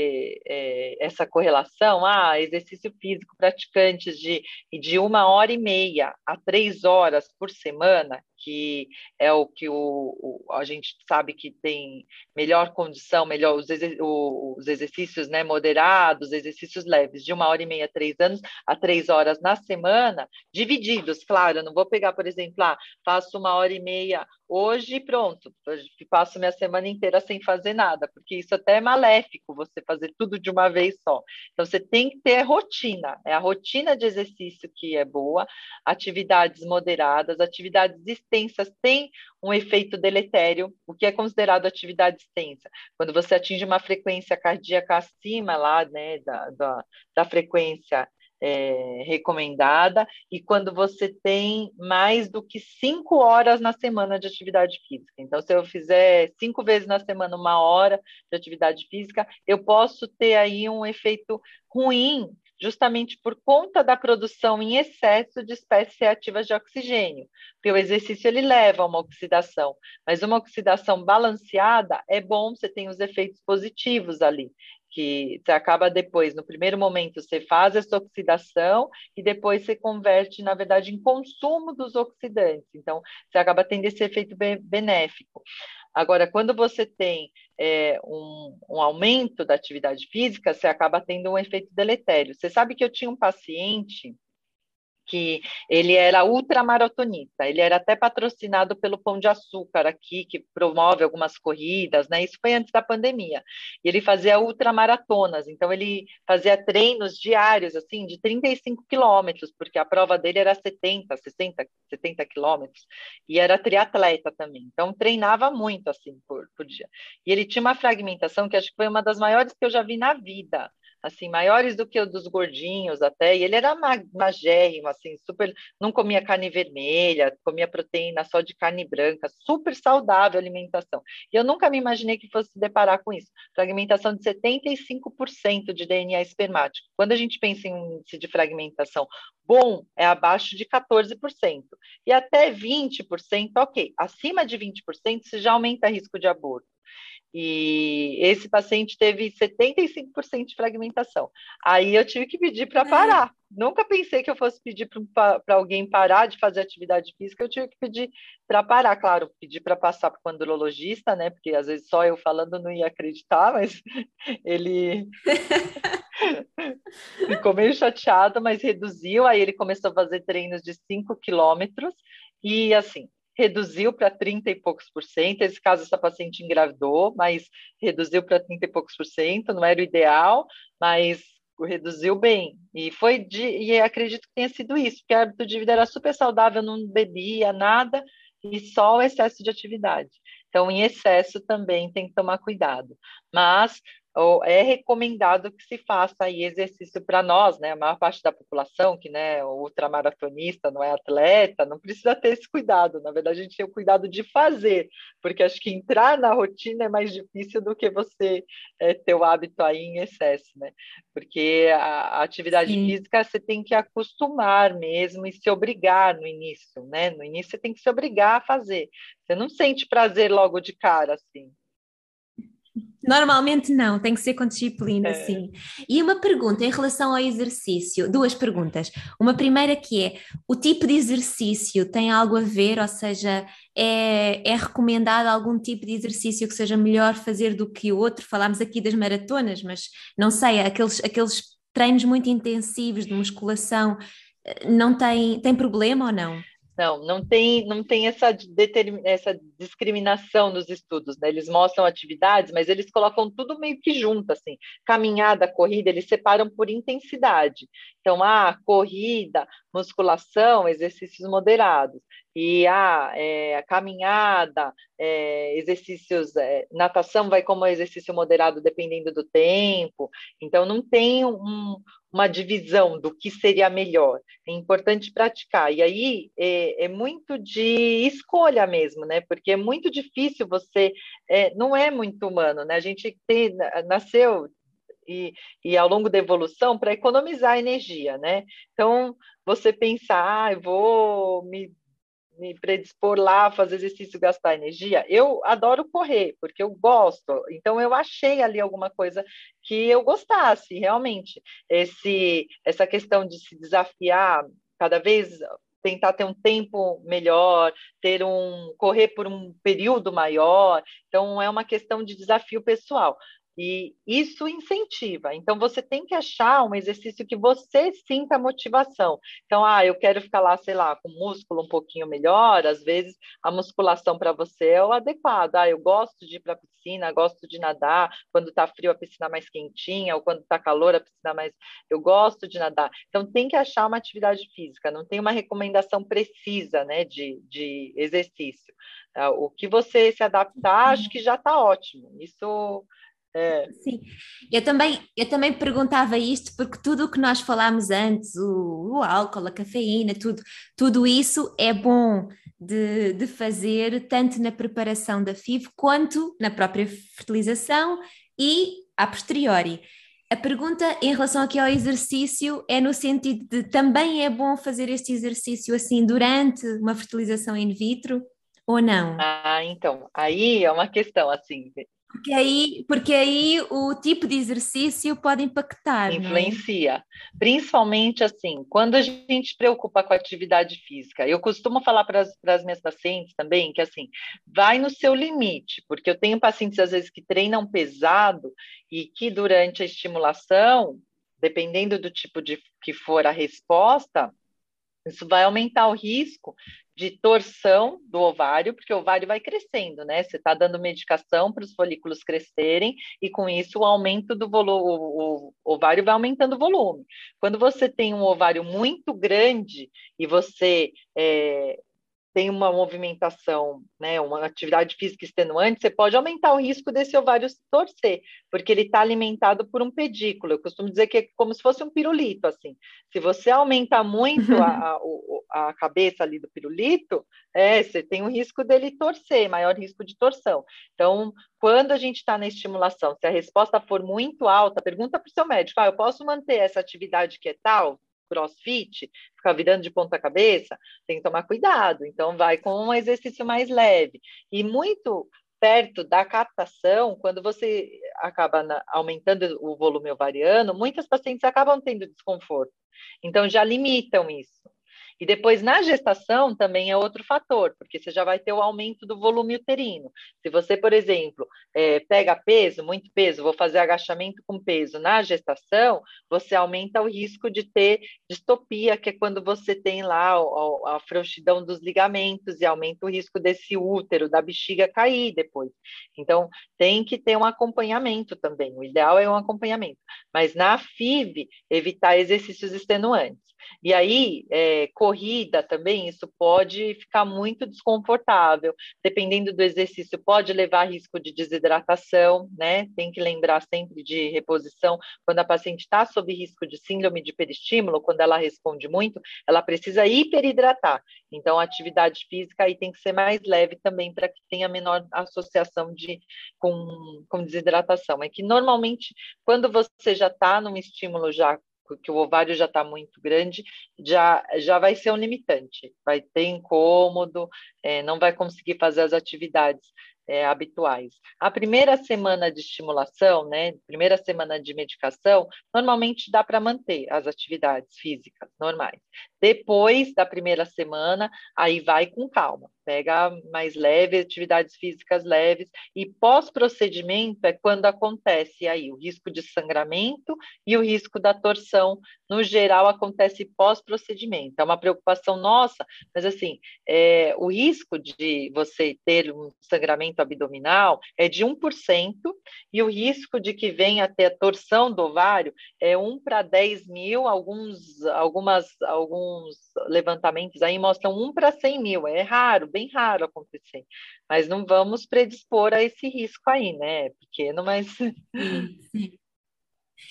Speaker 2: é, essa correlação, ah, exercício físico praticantes de, de uma hora e meia a três horas por semana, que é o que o, o a gente sabe que tem melhor condição, melhor os, os exercícios né, moderados, exercícios leves, de uma hora e meia, três anos, a três horas na semana, divididos, claro, eu não vou pegar, por exemplo, ah, faço uma hora e meia hoje pronto, passo minha semana inteira sem fazer nada, porque isso até é maléfico, você fazer tudo de uma vez só. Então, você tem que ter rotina, é a rotina de exercício que é boa, atividades moderadas, atividades extensas têm um efeito deletério, o que é considerado atividade extensa? Quando você atinge uma frequência cardíaca acima lá, né, da, da, da frequência é, recomendada e quando você tem mais do que cinco horas na semana de atividade física. Então, se eu fizer cinco vezes na semana uma hora de atividade física, eu posso ter aí um efeito ruim justamente por conta da produção em excesso de espécies reativas de oxigênio, porque o exercício ele leva a uma oxidação, mas uma oxidação balanceada é bom, você tem os efeitos positivos ali que você acaba depois, no primeiro momento, você faz essa oxidação e depois você converte, na verdade, em consumo dos oxidantes. Então, você acaba tendo esse efeito benéfico. Agora, quando você tem é, um, um, aumento da atividade física, você acaba tendo um efeito deletério. Você sabe que eu tinha um paciente que ele era ultramaratonista, ele era até patrocinado pelo Pão de Açúcar aqui, que promove algumas corridas, né? Isso foi antes da pandemia. E ele fazia ultramaratonas, então ele fazia treinos diários, assim, de 35 quilômetros, porque a prova dele era 70, 60, 70 quilômetros, e era triatleta também. Então treinava muito, assim, por, por dia. E ele tinha uma fragmentação que acho que foi uma das maiores que eu já vi na vida assim, maiores do que o dos gordinhos até, e ele era magérrimo, assim, super, não comia carne vermelha, comia proteína só de carne branca, super saudável a alimentação. E eu nunca me imaginei que fosse deparar com isso. Fragmentação de 75% de DNA espermático. Quando a gente pensa em índice de fragmentação bom, é abaixo de 14%. E até 20%, ok. Acima de 20%, você já aumenta risco de aborto. E esse paciente teve 75% de fragmentação. Aí eu tive que pedir para parar. É. Nunca pensei que eu fosse pedir para alguém parar de fazer atividade física, eu tive que pedir para parar, claro, pedir para passar para o andrologista, né? Porque às vezes só eu falando não ia acreditar, mas ele ficou meio chateado, mas reduziu. Aí ele começou a fazer treinos de 5 quilômetros e assim, reduziu para 30 e poucos por cento. Esse caso, essa paciente engravidou, mas reduziu para 30 e poucos por cento, não era o ideal, mas reduziu bem. E foi de, e acredito que tenha sido isso, porque o hábito de vida era super saudável, não bebia nada, e só o excesso de atividade. Então, em excesso também tem que tomar cuidado. Mas é recomendado que se faça aí exercício para nós, né? A maior parte da população, que né, o ultramaratonista não é atleta, não precisa ter esse cuidado. Na verdade, a gente tem o cuidado de fazer, porque acho que entrar na rotina é mais difícil do que você é, ter o hábito aí em excesso, né? Porque a, a atividade Sim. física você tem que acostumar mesmo e se obrigar no início, né? No início você tem que se obrigar a fazer. Você não sente prazer logo de cara, assim.
Speaker 1: Normalmente não, tem que ser com disciplina, é. sim. E uma pergunta em relação ao exercício, duas perguntas. Uma primeira que é, o tipo de exercício tem algo a ver, ou seja, é, é recomendado algum tipo de exercício que seja melhor fazer do que outro? Falámos aqui das maratonas, mas não sei, aqueles, aqueles treinos muito intensivos de musculação, eh, não tem, tem problema ou não?
Speaker 2: Não, não tem, não tem essa, essa discriminação nos estudos, né? Eles mostram atividades, mas eles colocam tudo meio que junto, assim. Caminhada, corrida, eles separam por intensidade. Então, ah, corrida, musculação, exercícios moderados. E ah, é, caminhada, é, exercícios, é, natação vai como exercício moderado dependendo do tempo. Então, não tem um, uma divisão do que seria melhor. É importante praticar. E aí é, é muito de escolha mesmo, né? Porque é muito difícil você. É, não é muito humano, né? A gente tem, nasceu e, e, ao longo da evolução para economizar energia, né? Então, você pensar, ah, eu vou me me predispor lá a fazer exercício gastar energia, eu adoro correr, porque eu gosto. Então eu achei ali alguma coisa que eu gostasse, realmente. Esse essa questão de se desafiar cada vez tentar ter um tempo melhor, ter um correr por um período maior. Então é uma questão de desafio pessoal. E isso incentiva. Então, você tem que achar um exercício que você sinta motivação. Então, ah, eu quero ficar lá, sei lá, com músculo um pouquinho melhor. Às vezes, a musculação para você é o adequado. Ah, eu gosto de ir para a piscina, gosto de nadar. Quando está frio, a piscina mais quentinha, ou quando está calor, a piscina mais. Eu gosto de nadar. Então, tem que achar uma atividade física. Não tem uma recomendação precisa né, de, de exercício. Ah, o que você se adaptar, acho que já está ótimo. Isso
Speaker 1: é. Sim, eu também, eu também perguntava isto porque tudo o que nós falámos antes, o, o, álcool, a cafeína, tudo, tudo isso é bom de, de fazer tanto na preparação da FIV quanto na própria fertilização e a posteriori. A pergunta em relação aqui ao exercício é no sentido de também é bom fazer este exercício assim durante uma fertilização in vitro ou não?
Speaker 2: Ah, então, aí é uma questão assim,
Speaker 1: porque aí, porque aí o tipo de exercício pode impactar.
Speaker 2: É? Influencia. É? Principalmente assim, quando a gente preocupa com a atividade física. Eu costumo falar para as minhas pacientes também que assim, vai no seu limite, porque eu tenho pacientes às vezes que treinam pesado e que durante a estimulação, dependendo do tipo de que for a resposta, isso vai aumentar o risco de torção do ovário, porque o ovário vai crescendo, né? Você está dando medicação para os folículos crescerem e com isso o aumento do volume, o, ovário vai aumentando o volume. Quando você tem um ovário muito grande e você é, tem uma movimentação, né, uma atividade física extenuante, você pode aumentar o risco desse ovário se torcer, porque ele está alimentado por um pedículo. Eu costumo dizer que é como se fosse um pirulito, assim. Se você aumenta muito a, a, a cabeça ali do pirulito, é, você tem o risco dele torcer, maior risco de torção. Então, quando a gente está na estimulação, se a resposta for muito alta, pergunta para o seu médico, ah, eu posso manter essa atividade que é tal? Crossfit, ficar virando de ponta cabeça, tem que tomar cuidado. Então, vai com um exercício mais leve. E muito perto da captação, quando você acaba na, aumentando o volume ovariano, muitas pacientes acabam tendo desconforto. Então, já limitam isso. E depois, na gestação, também é outro fator, porque você já vai ter o aumento do volume uterino. Se você, por exemplo, é, pega peso, muito peso, vou fazer agachamento com peso na gestação, você aumenta o risco de ter distopia, que é quando você tem lá a, a frouxidão dos ligamentos e aumenta o risco desse útero, da bexiga cair depois. Então, tem que ter um acompanhamento também. O ideal é um acompanhamento. Mas na FIV, evitar exercícios extenuantes. E aí, é, corrida também, isso pode ficar muito desconfortável. Dependendo do exercício, pode levar a risco de desidratação, né? Tem que lembrar sempre de reposição. Quando a paciente está sob risco de síndrome de peristímulo, quando ela responde muito, ela precisa hiperidratar. Então, a atividade física aí tem que ser mais leve também para que tenha menor associação de, com, com desidratação. É que normalmente, quando você já está num estímulo já que o ovário já está muito grande, já, já vai ser um limitante, vai ter incômodo, é, não vai conseguir fazer as atividades é, habituais. A primeira semana de estimulação, né, primeira semana de medicação, normalmente dá para manter as atividades físicas normais. Depois da primeira semana, aí vai com calma, pega mais leve, atividades físicas leves, e pós-procedimento é quando acontece aí o risco de sangramento e o risco da torção, no geral, acontece pós-procedimento. É uma preocupação nossa, mas assim, é, o risco de você ter um sangramento abdominal é de 1%, e o risco de que venha a ter a torção do ovário é 1 para 10 mil, alguns, algumas, alguns levantamentos aí mostram 1 para 100 mil, é raro, bem raro acontecer, mas não vamos predispor a esse risco aí, né? É pequeno, mas. Sim, sim.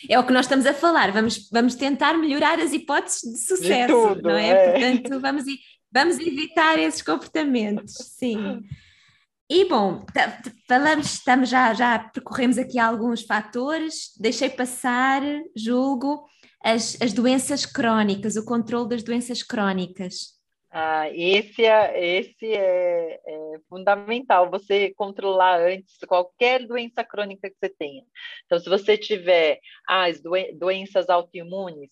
Speaker 1: É o que nós estamos a falar, vamos, vamos tentar melhorar as hipóteses de sucesso, de tudo, não é? é? Portanto, vamos, vamos evitar esses comportamentos, sim. E bom, falamos, estamos já, já percorremos aqui alguns fatores, deixei passar, julgo, as, as doenças crónicas, o controle das doenças crónicas.
Speaker 2: Ah, esse é, esse é, é, fundamental, você controlar antes qualquer doença crônica que você tenha. Então, se você tiver as doen doenças autoimunes,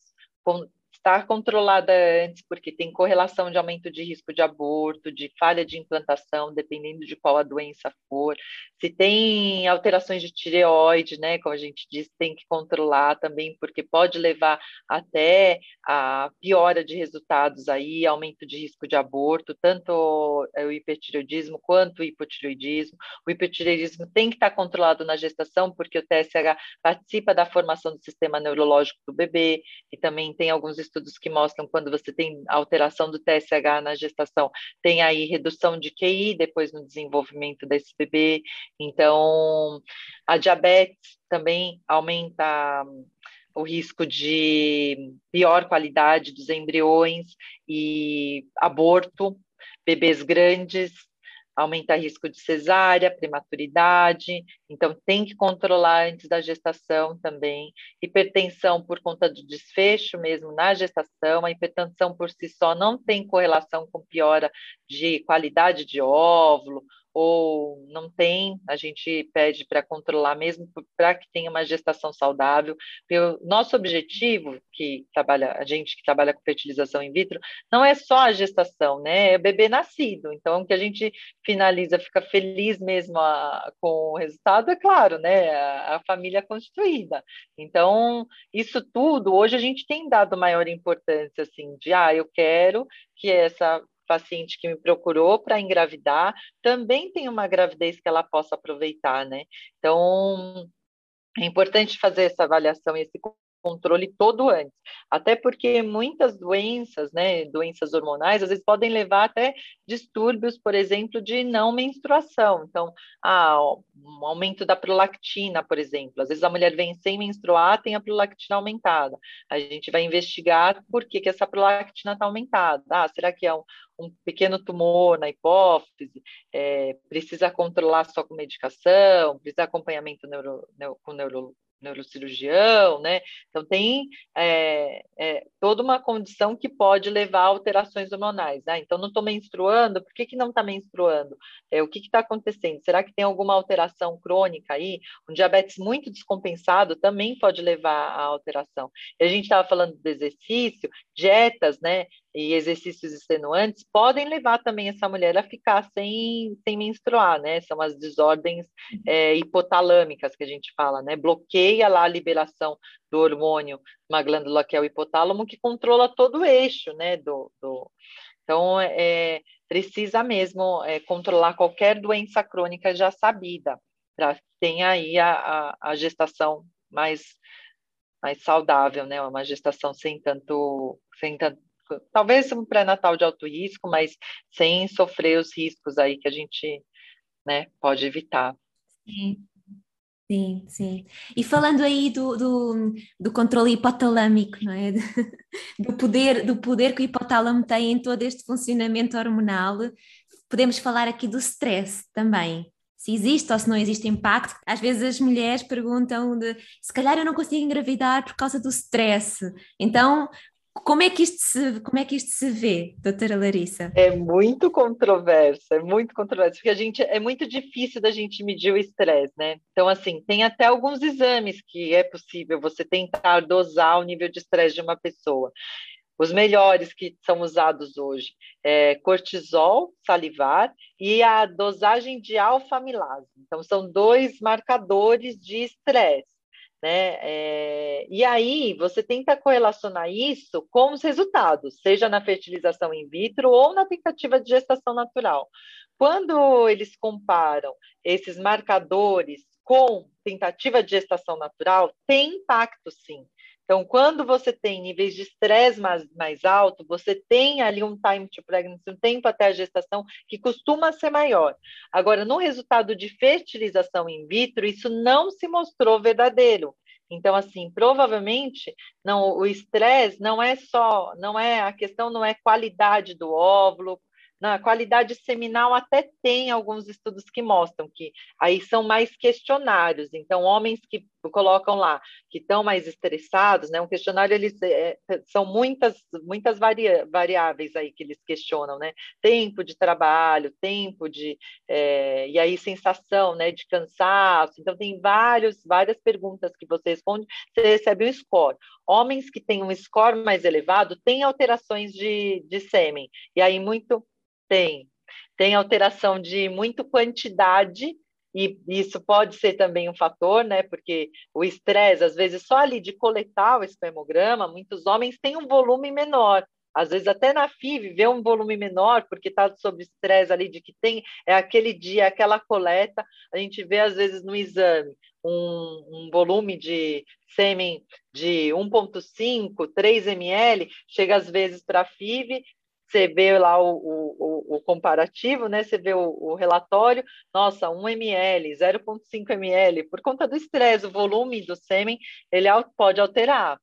Speaker 2: estar controlada antes, porque tem correlação de aumento de risco de aborto, de falha de implantação, dependendo de qual a doença for. Se tem alterações de tireoide, né, como a gente diz, tem que controlar também, porque pode levar até a piora de resultados aí, aumento de risco de aborto, tanto o hipertireoidismo quanto o hipotireoidismo. O hipotireoidismo tem que estar controlado na gestação, porque o TSH participa da formação do sistema neurológico do bebê, e também tem alguns estudos que mostram quando você tem alteração do TSH na gestação, tem aí redução de QI depois no desenvolvimento desse bebê. Então, a diabetes também aumenta o risco de pior qualidade dos embriões e aborto, bebês grandes, aumenta risco de cesárea, prematuridade, então tem que controlar antes da gestação também. Hipertensão por conta do desfecho mesmo na gestação, a hipertensão por si só não tem correlação com piora de qualidade de óvulo ou não tem, a gente pede para controlar mesmo para que tenha uma gestação saudável. O nosso objetivo, que trabalha, a gente que trabalha com fertilização in vitro, não é só a gestação, né? É o bebê nascido. Então, que a gente finaliza, fica feliz mesmo a, com o resultado, é claro, né? A, a família constituída. Então, isso tudo, hoje a gente tem dado maior importância, assim, de, ah, eu quero que essa paciente que me procurou para engravidar também tem uma gravidez que ela possa aproveitar, né? Então, é importante fazer essa avaliação e esse controle todo antes. Até porque muitas doenças, né, doenças hormonais, às vezes podem levar até distúrbios, por exemplo, de não menstruação. Então, ah, um aumento da prolactina, por exemplo. Às vezes a mulher vem sem menstruar, tem a prolactina aumentada. A gente vai investigar por que, que essa prolactina está aumentada. Ah, será que é um, um pequeno tumor na hipófise? É, precisa controlar só com medicação? Precisa acompanhamento neuro, neuro, com neuro, neurocirurgião, né? Então tem é, é, toda uma condição que pode levar a alterações hormonais. Né? Então não estou menstruando, por que, que não está menstruando? É, o que está acontecendo? Será que tem alguma alteração crônica aí? Um diabetes muito descompensado também pode levar à alteração. E a gente estava falando do exercício, dietas, né? E exercícios extenuantes podem levar também essa mulher a ficar sem, sem menstruar, né? São as desordens é, hipotalâmicas que a gente fala, né? Bloqueia lá a liberação do hormônio, uma glândula que é o hipotálamo, que controla todo o eixo, né? Do, do... Então, é, precisa mesmo é, controlar qualquer doença crônica já sabida, para que tenha aí a, a, a gestação mais mais saudável, né? Uma gestação sem tanto, sem tanto talvez um pré-natal de alto risco, mas sem sofrer os riscos aí que a gente né, pode evitar.
Speaker 1: Sim. Sim, sim. E falando aí do, do, do controle hipotalâmico, não é? Do poder, do poder que o hipotálamo tem em todo este funcionamento hormonal, podemos falar aqui do stress também. Se existe ou se não existe impacto. Às vezes as mulheres perguntam de se calhar eu não consigo engravidar por causa do stress. Então, como é que isto se, como é que isto se vê, doutora Larissa?
Speaker 2: É muito controverso, é muito controverso, porque a gente é muito difícil da gente medir o estresse, né? Então, assim, tem até alguns exames que é possível você tentar dosar o nível de estresse de uma pessoa. Os melhores que são usados hoje é cortisol salivar e a dosagem de alfa-amilase. Então, são dois marcadores de estresse. Né? É, e aí você tenta correlacionar isso com os resultados, seja na fertilização in vitro ou na tentativa de gestação natural. Quando eles comparam esses marcadores com tentativa de gestação natural, tem impacto sim. Então, quando você tem níveis de estresse mais, mais alto, você tem ali um time to pregnancy, um tempo até a gestação, que costuma ser maior. Agora, no resultado de fertilização in vitro, isso não se mostrou verdadeiro. Então, assim, provavelmente não, o estresse não é só, não é a questão não é qualidade do óvulo, Na qualidade seminal até tem alguns estudos que mostram que aí são mais questionários. Então, homens que colocam lá que estão mais estressados, né? Um questionário eles é, são muitas muitas variáveis aí que eles questionam, né? Tempo de trabalho, tempo de é, e aí sensação, né? De cansaço. Então tem vários várias perguntas que você responde, você recebe um score. Homens que têm um score mais elevado têm alterações de, de sêmen e aí muito tem. Tem alteração de muito quantidade, e isso pode ser também um fator, né? Porque o estresse, às vezes, só ali de coletar o espermograma, muitos homens têm um volume menor. Às vezes, até na FIV, vê um volume menor, porque está sob estresse ali de que tem, é aquele dia, aquela coleta. A gente vê, às vezes, no exame, um, um volume de sêmen de 1,5, 3 ml, chega às vezes para a FIV, você vê lá o, o, o, comparativo, né? Você vê o, o relatório, nossa, 1 ml, 0,5 ml, por conta do estresse, o volume do sêmen, ele pode alterar.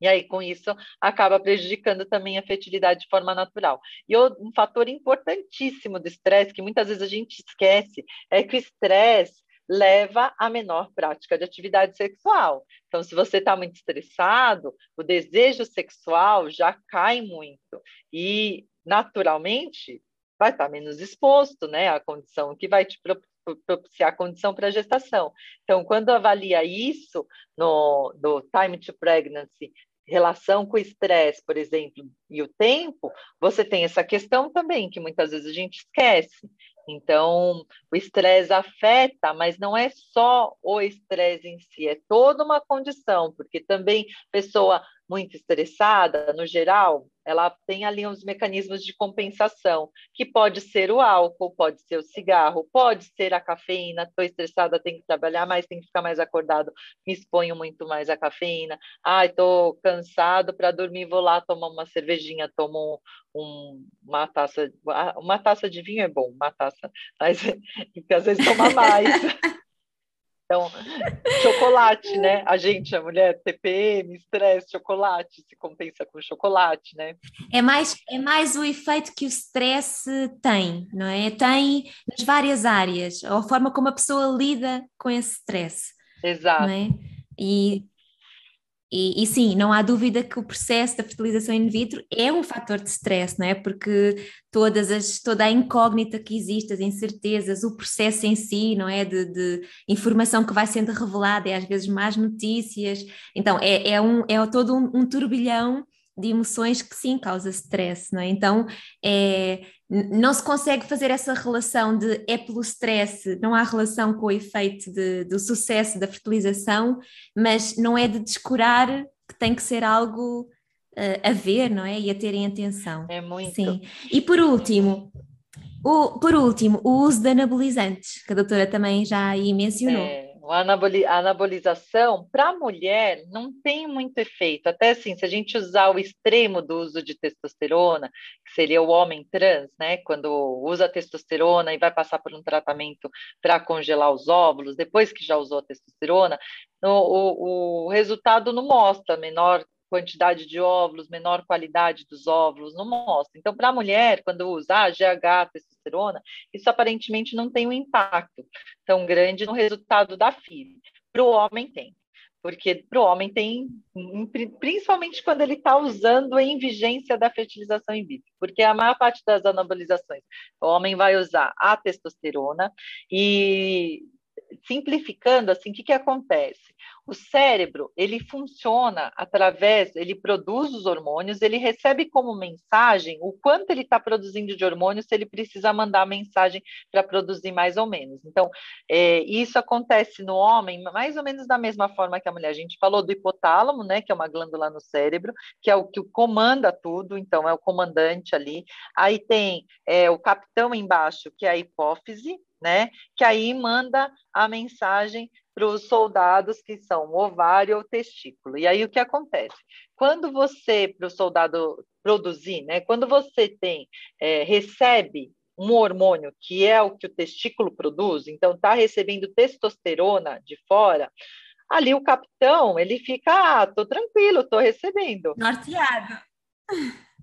Speaker 2: E aí, com isso, acaba prejudicando também a fertilidade de forma natural. E um fator importantíssimo do estresse, que muitas vezes a gente esquece, é que o estresse leva a menor prática de atividade sexual. Então, se você está muito estressado, o desejo sexual já cai muito e, naturalmente, vai estar tá menos exposto, né, à condição que vai te propiciar a condição para gestação. Então, quando avalia isso no, no time to pregnancy, relação com o estresse, por exemplo, e o tempo, você tem essa questão também que muitas vezes a gente esquece. Então, o estresse afeta, mas não é só o estresse em si, é toda uma condição, porque também pessoa muito estressada, no geral, ela tem ali uns mecanismos de compensação, que pode ser o álcool, pode ser o cigarro, pode ser a cafeína. Estou estressada, tenho que trabalhar mais, tenho que ficar mais acordado, me exponho muito mais à cafeína. Ai, estou cansado para dormir, vou lá tomar uma cervejinha, tomo um, uma taça, uma taça de vinho é bom, uma taça, mas às vezes toma mais. Então, chocolate, né? A gente, a mulher, TPM, estresse, chocolate, se compensa com chocolate, né?
Speaker 1: É mais, é mais o efeito que o stress tem, não é? Tem nas várias áreas, a forma como a pessoa lida com esse stress.
Speaker 2: Exato.
Speaker 1: É? E e, e, sim, não há dúvida que o processo da fertilização in vitro é um fator de stress, não é? Porque todas as, toda a incógnita que existe, as incertezas, o processo em si, não é? De, de informação que vai sendo revelada, é às vezes más notícias. Então, é, é, um, é todo um, um turbilhão de emoções que sim causa stress, não é? Então, é, não se consegue fazer essa relação de é pelo stress, não há relação com o efeito de, do sucesso da fertilização, mas não é de descurar que tem que ser algo uh, a ver, não é? E a terem atenção.
Speaker 2: É muito.
Speaker 1: Sim. E por último, o, por último, o uso de anabolizantes, que a doutora também já aí mencionou.
Speaker 2: É a anabolização para a mulher não tem muito efeito. Até assim, se a gente usar o extremo do uso de testosterona, que seria o homem trans, né? Quando usa testosterona e vai passar por um tratamento para congelar os óvulos, depois que já usou a testosterona, o, o, o resultado não mostra menor quantidade de óvulos, menor qualidade dos óvulos, não mostra. Então, para a mulher, quando usa GH, testosterona, isso aparentemente não tem um impacto tão grande no resultado da FIV. Para o homem tem. Porque para o homem tem, principalmente quando ele está usando em vigência da fertilização in vitro, porque a maior parte das anabolizações, o homem vai usar a testosterona e simplificando, assim, o que, que acontece? O cérebro, ele funciona através, ele produz os hormônios, ele recebe como mensagem o quanto ele está produzindo de hormônios, se ele precisa mandar mensagem para produzir mais ou menos. Então, é, isso acontece no homem mais ou menos da mesma forma que a mulher. A gente falou do hipotálamo, né, que é uma glândula no cérebro, que é o que comanda tudo, então é o comandante ali. Aí tem é, o capitão embaixo, que é a hipófise, né? Que aí manda a mensagem para os soldados que são ovário ou testículo. E aí o que acontece? Quando você, para o soldado produzir, né? Quando você tem, é, recebe um hormônio que é o que o testículo produz, então está recebendo testosterona de fora, ali o capitão ele fica, ah, tô tranquilo, tô recebendo.
Speaker 1: Norteado.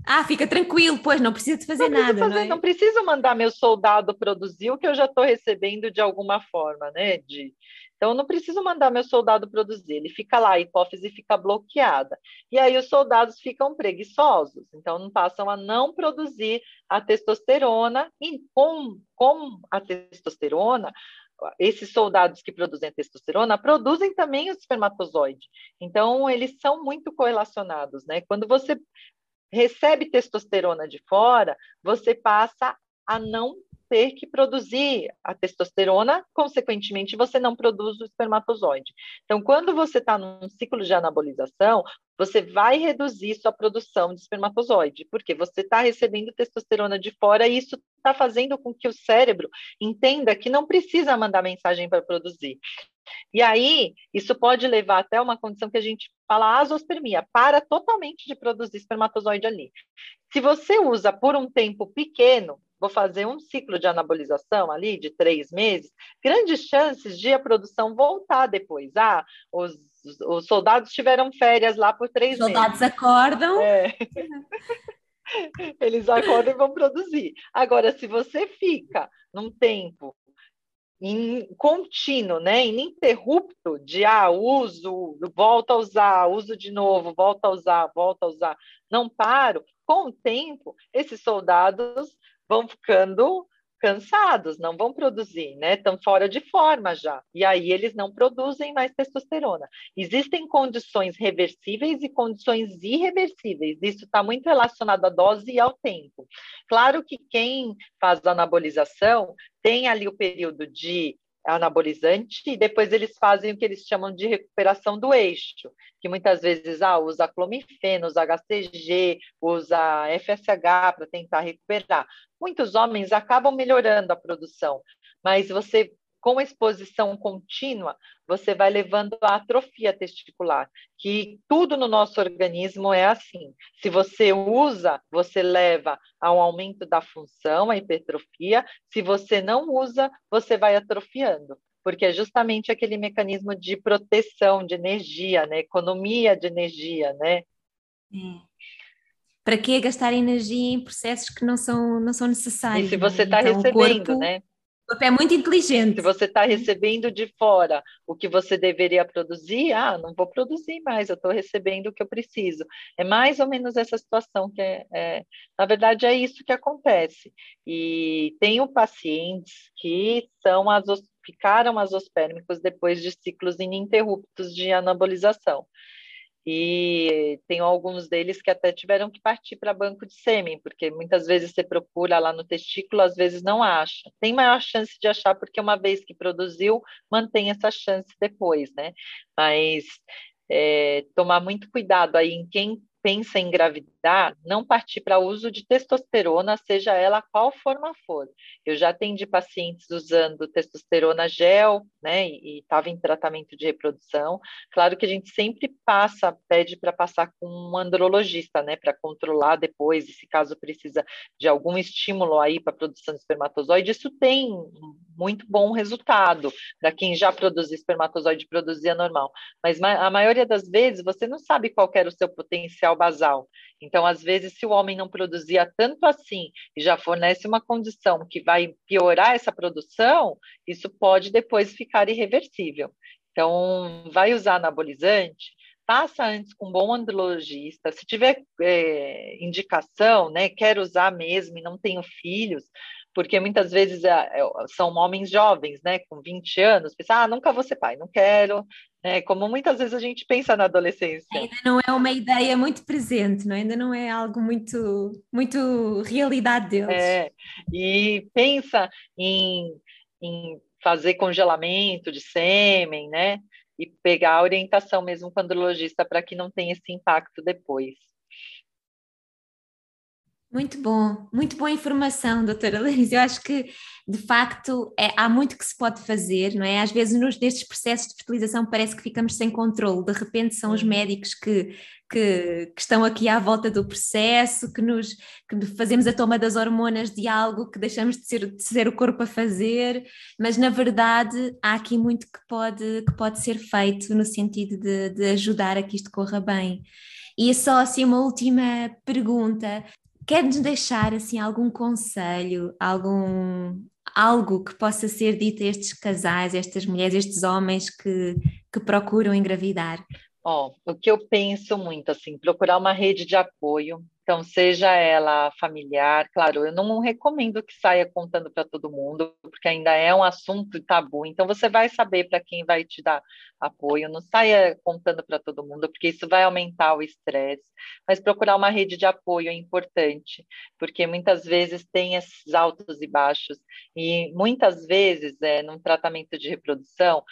Speaker 1: Ah, fica tranquilo, pois não precisa de fazer
Speaker 2: não
Speaker 1: nada.
Speaker 2: Fazer,
Speaker 1: não, é?
Speaker 2: não preciso mandar meu soldado produzir o que eu já estou recebendo de alguma forma, né? De, então, eu não preciso mandar meu soldado produzir, ele fica lá, a hipófise fica bloqueada. E aí os soldados ficam preguiçosos, então não passam a não produzir a testosterona, e com, com a testosterona, esses soldados que produzem testosterona produzem também o espermatozoide. Então, eles são muito correlacionados, né? Quando você recebe testosterona de fora, você passa a não ter que produzir a testosterona, consequentemente, você não produz o espermatozoide. Então, quando você está num ciclo de anabolização, você vai reduzir sua produção de espermatozoide, porque você está recebendo testosterona de fora e isso está fazendo com que o cérebro entenda que não precisa mandar mensagem para produzir. E aí, isso pode levar até uma condição que a gente fala azospermia, para totalmente de produzir espermatozoide ali. Se você usa por um tempo pequeno, vou fazer um ciclo de anabolização ali de três meses, grandes chances de a produção voltar depois. Ah, os, os soldados tiveram férias lá por três
Speaker 1: os
Speaker 2: meses.
Speaker 1: Soldados acordam.
Speaker 2: É. Eles acordam e vão produzir. Agora, se você fica num tempo in, contínuo, né, ininterrupto de ah, uso, volta a usar, uso de novo, volta a usar, volta a usar, não paro, com o tempo, esses soldados vão ficando cansados, não vão produzir, né? Estão fora de forma já. E aí eles não produzem mais testosterona. Existem condições reversíveis e condições irreversíveis. Isso está muito relacionado à dose e ao tempo. Claro que quem faz anabolização tem ali o período de anabolizante e depois eles fazem o que eles chamam de recuperação do eixo, que muitas vezes ah, usa clomifeno, usa HCG, usa FSH para tentar recuperar. Muitos homens acabam melhorando a produção, mas você com exposição contínua, você vai levando à atrofia testicular, que tudo no nosso organismo é assim. Se você usa, você leva ao aumento da função, a hipertrofia. Se você não usa, você vai atrofiando, porque é justamente aquele mecanismo de proteção de energia, né? economia de energia, né?
Speaker 1: É. Para que gastar energia em processos que não são, não são necessários?
Speaker 2: E se você está
Speaker 1: então,
Speaker 2: recebendo,
Speaker 1: corpo...
Speaker 2: né?
Speaker 1: Corpo é muito inteligente.
Speaker 2: Se você está recebendo de fora o que você deveria produzir, ah, não vou produzir mais, eu estou recebendo o que eu preciso. É mais ou menos essa situação que é, é, na verdade é isso que acontece. E tenho pacientes que são azos, ficaram azospérmicos depois de ciclos ininterruptos de anabolização e tem alguns deles que até tiveram que partir para banco de sêmen, porque muitas vezes você procura lá no testículo, às vezes não acha. Tem maior chance de achar, porque uma vez que produziu, mantém essa chance depois, né? Mas é, tomar muito cuidado aí em quem pensa em engravidar, não partir para uso de testosterona, seja ela qual forma for. Eu já atendi pacientes usando testosterona gel, né, e estava em tratamento de reprodução. Claro que a gente sempre passa, pede para passar com um andrologista, né, para controlar depois, e se caso precisa de algum estímulo aí para produção de espermatozoide, isso tem muito bom resultado para quem já produz espermatozoide, produzia normal. Mas a maioria das vezes você não sabe qual era o seu potencial basal. Então, às vezes, se o homem não produzia tanto assim e já fornece uma condição que vai piorar essa produção, isso pode depois ficar irreversível. Então, vai usar anabolizante, passa antes com um bom andrologista. Se tiver é, indicação, né, quer usar mesmo e não tenho filhos, porque muitas vezes é, é, são homens jovens, né, com 20 anos, pensam, ah, nunca vou ser pai, não quero, né, como muitas vezes a gente pensa na adolescência.
Speaker 1: Ainda não é uma ideia muito presente, não? É? ainda não é algo muito, muito realidade deles.
Speaker 2: É, e pensa em, em fazer congelamento de sêmen, né, e pegar a orientação mesmo com o andrologista para que não tenha esse impacto depois.
Speaker 1: Muito bom, muito boa informação, doutora Larissa. Eu acho que, de facto, é, há muito que se pode fazer, não é? Às vezes, nos, nestes processos de fertilização, parece que ficamos sem controle. De repente, são os uhum. médicos que, que, que, estão aqui à volta do processo, que nos que fazemos a toma das hormonas de algo que deixamos de ser, de ser o corpo a fazer, mas, na verdade, há aqui muito que pode, que pode ser feito no sentido de, de ajudar a que isto corra bem. E só assim uma última pergunta. Quer-nos deixar assim algum conselho, algum algo que possa ser dito a estes casais, estas mulheres, estes homens que, que procuram engravidar?
Speaker 2: Ó, o que eu penso muito, assim, procurar uma rede de apoio, então, seja ela familiar, claro, eu não recomendo que saia contando para todo mundo, porque ainda é um assunto tabu. Então, você vai saber para quem vai te dar apoio, não saia contando para todo mundo, porque isso vai aumentar o estresse. Mas procurar uma rede de apoio é importante, porque muitas vezes tem esses altos e baixos, e muitas vezes, é, num tratamento de reprodução,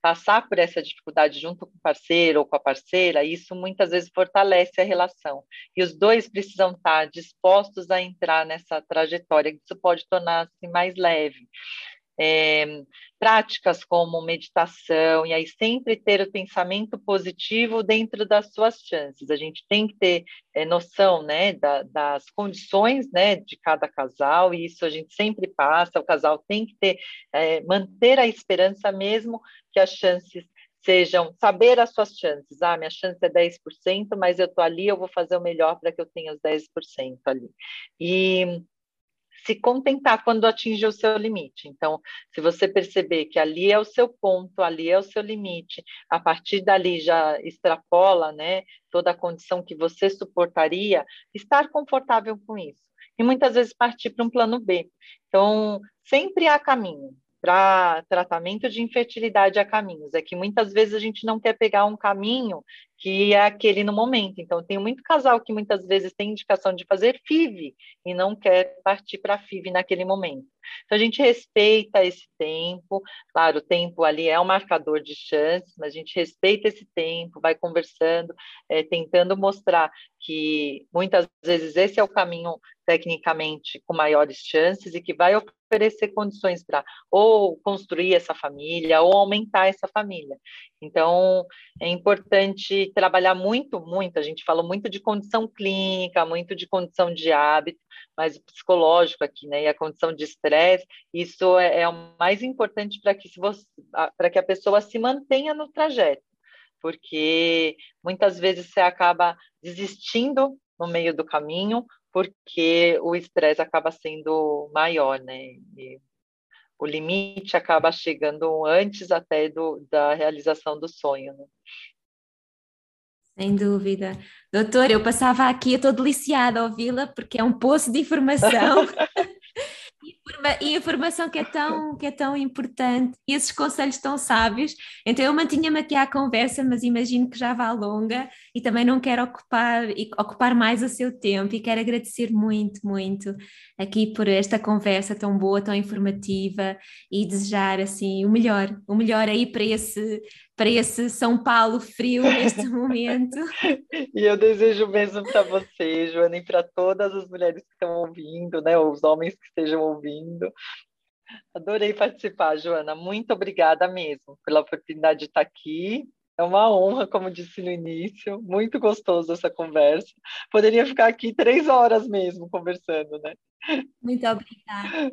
Speaker 2: passar por essa dificuldade junto com o parceiro ou com a parceira, isso muitas vezes fortalece a relação. E os dois precisam estar dispostos a entrar nessa trajetória, isso pode tornar-se mais leve é, práticas como meditação, e aí sempre ter o pensamento positivo dentro das suas chances. A gente tem que ter é, noção né, da, das condições né, de cada casal, e isso a gente sempre passa, o casal tem que ter, é, manter a esperança mesmo que as chances sejam saber as suas chances. Ah, minha chance é 10%, mas eu estou ali, eu vou fazer o melhor para que eu tenha os 10% ali. E se contentar quando atingir o seu limite. Então, se você perceber que ali é o seu ponto, ali é o seu limite, a partir dali já extrapola, né, toda a condição que você suportaria, estar confortável com isso. E muitas vezes partir para um plano B. Então, sempre há caminho para tratamento de infertilidade há caminhos. É que muitas vezes a gente não quer pegar um caminho que é aquele no momento. Então, tem muito casal que muitas vezes tem indicação de fazer FIV e não quer partir para FIV naquele momento. Então, a gente respeita esse tempo, claro, o tempo ali é um marcador de chances, mas a gente respeita esse tempo, vai conversando, é, tentando mostrar que muitas vezes esse é o caminho tecnicamente com maiores chances e que vai oferecer condições para ou construir essa família ou aumentar essa família. Então, é importante trabalhar muito, muito. A gente falou muito de condição clínica, muito de condição de hábito, mas o psicológico aqui, né? E a condição de estresse, isso é, é, o mais importante para que, para que a pessoa se mantenha no trajeto, porque muitas vezes você acaba desistindo no meio do caminho, porque o estresse acaba sendo maior, né? E o limite acaba chegando antes até do, da realização do sonho. Né?
Speaker 1: Sem dúvida. Doutor, eu passava aqui, eu estou deliciada a ouvi-la, porque é um poço de informação. e informação que é tão que é tão importante. E esses conselhos tão sábios. Então eu mantinha-me aqui à conversa mas imagino que já vá longa. E também não quero ocupar ocupar mais o seu tempo. E quero agradecer muito muito aqui por esta conversa tão boa tão informativa. E desejar assim o melhor. O melhor aí para esse para esse São Paulo frio neste momento.
Speaker 2: e eu desejo mesmo para você, Joana, e para todas as mulheres que estão ouvindo, né, os homens que estejam ouvindo. Adorei participar, Joana. Muito obrigada mesmo pela oportunidade de estar aqui. É uma honra, como disse no início. Muito gostoso essa conversa. Poderia ficar aqui três horas mesmo conversando, né?
Speaker 1: Muito obrigada.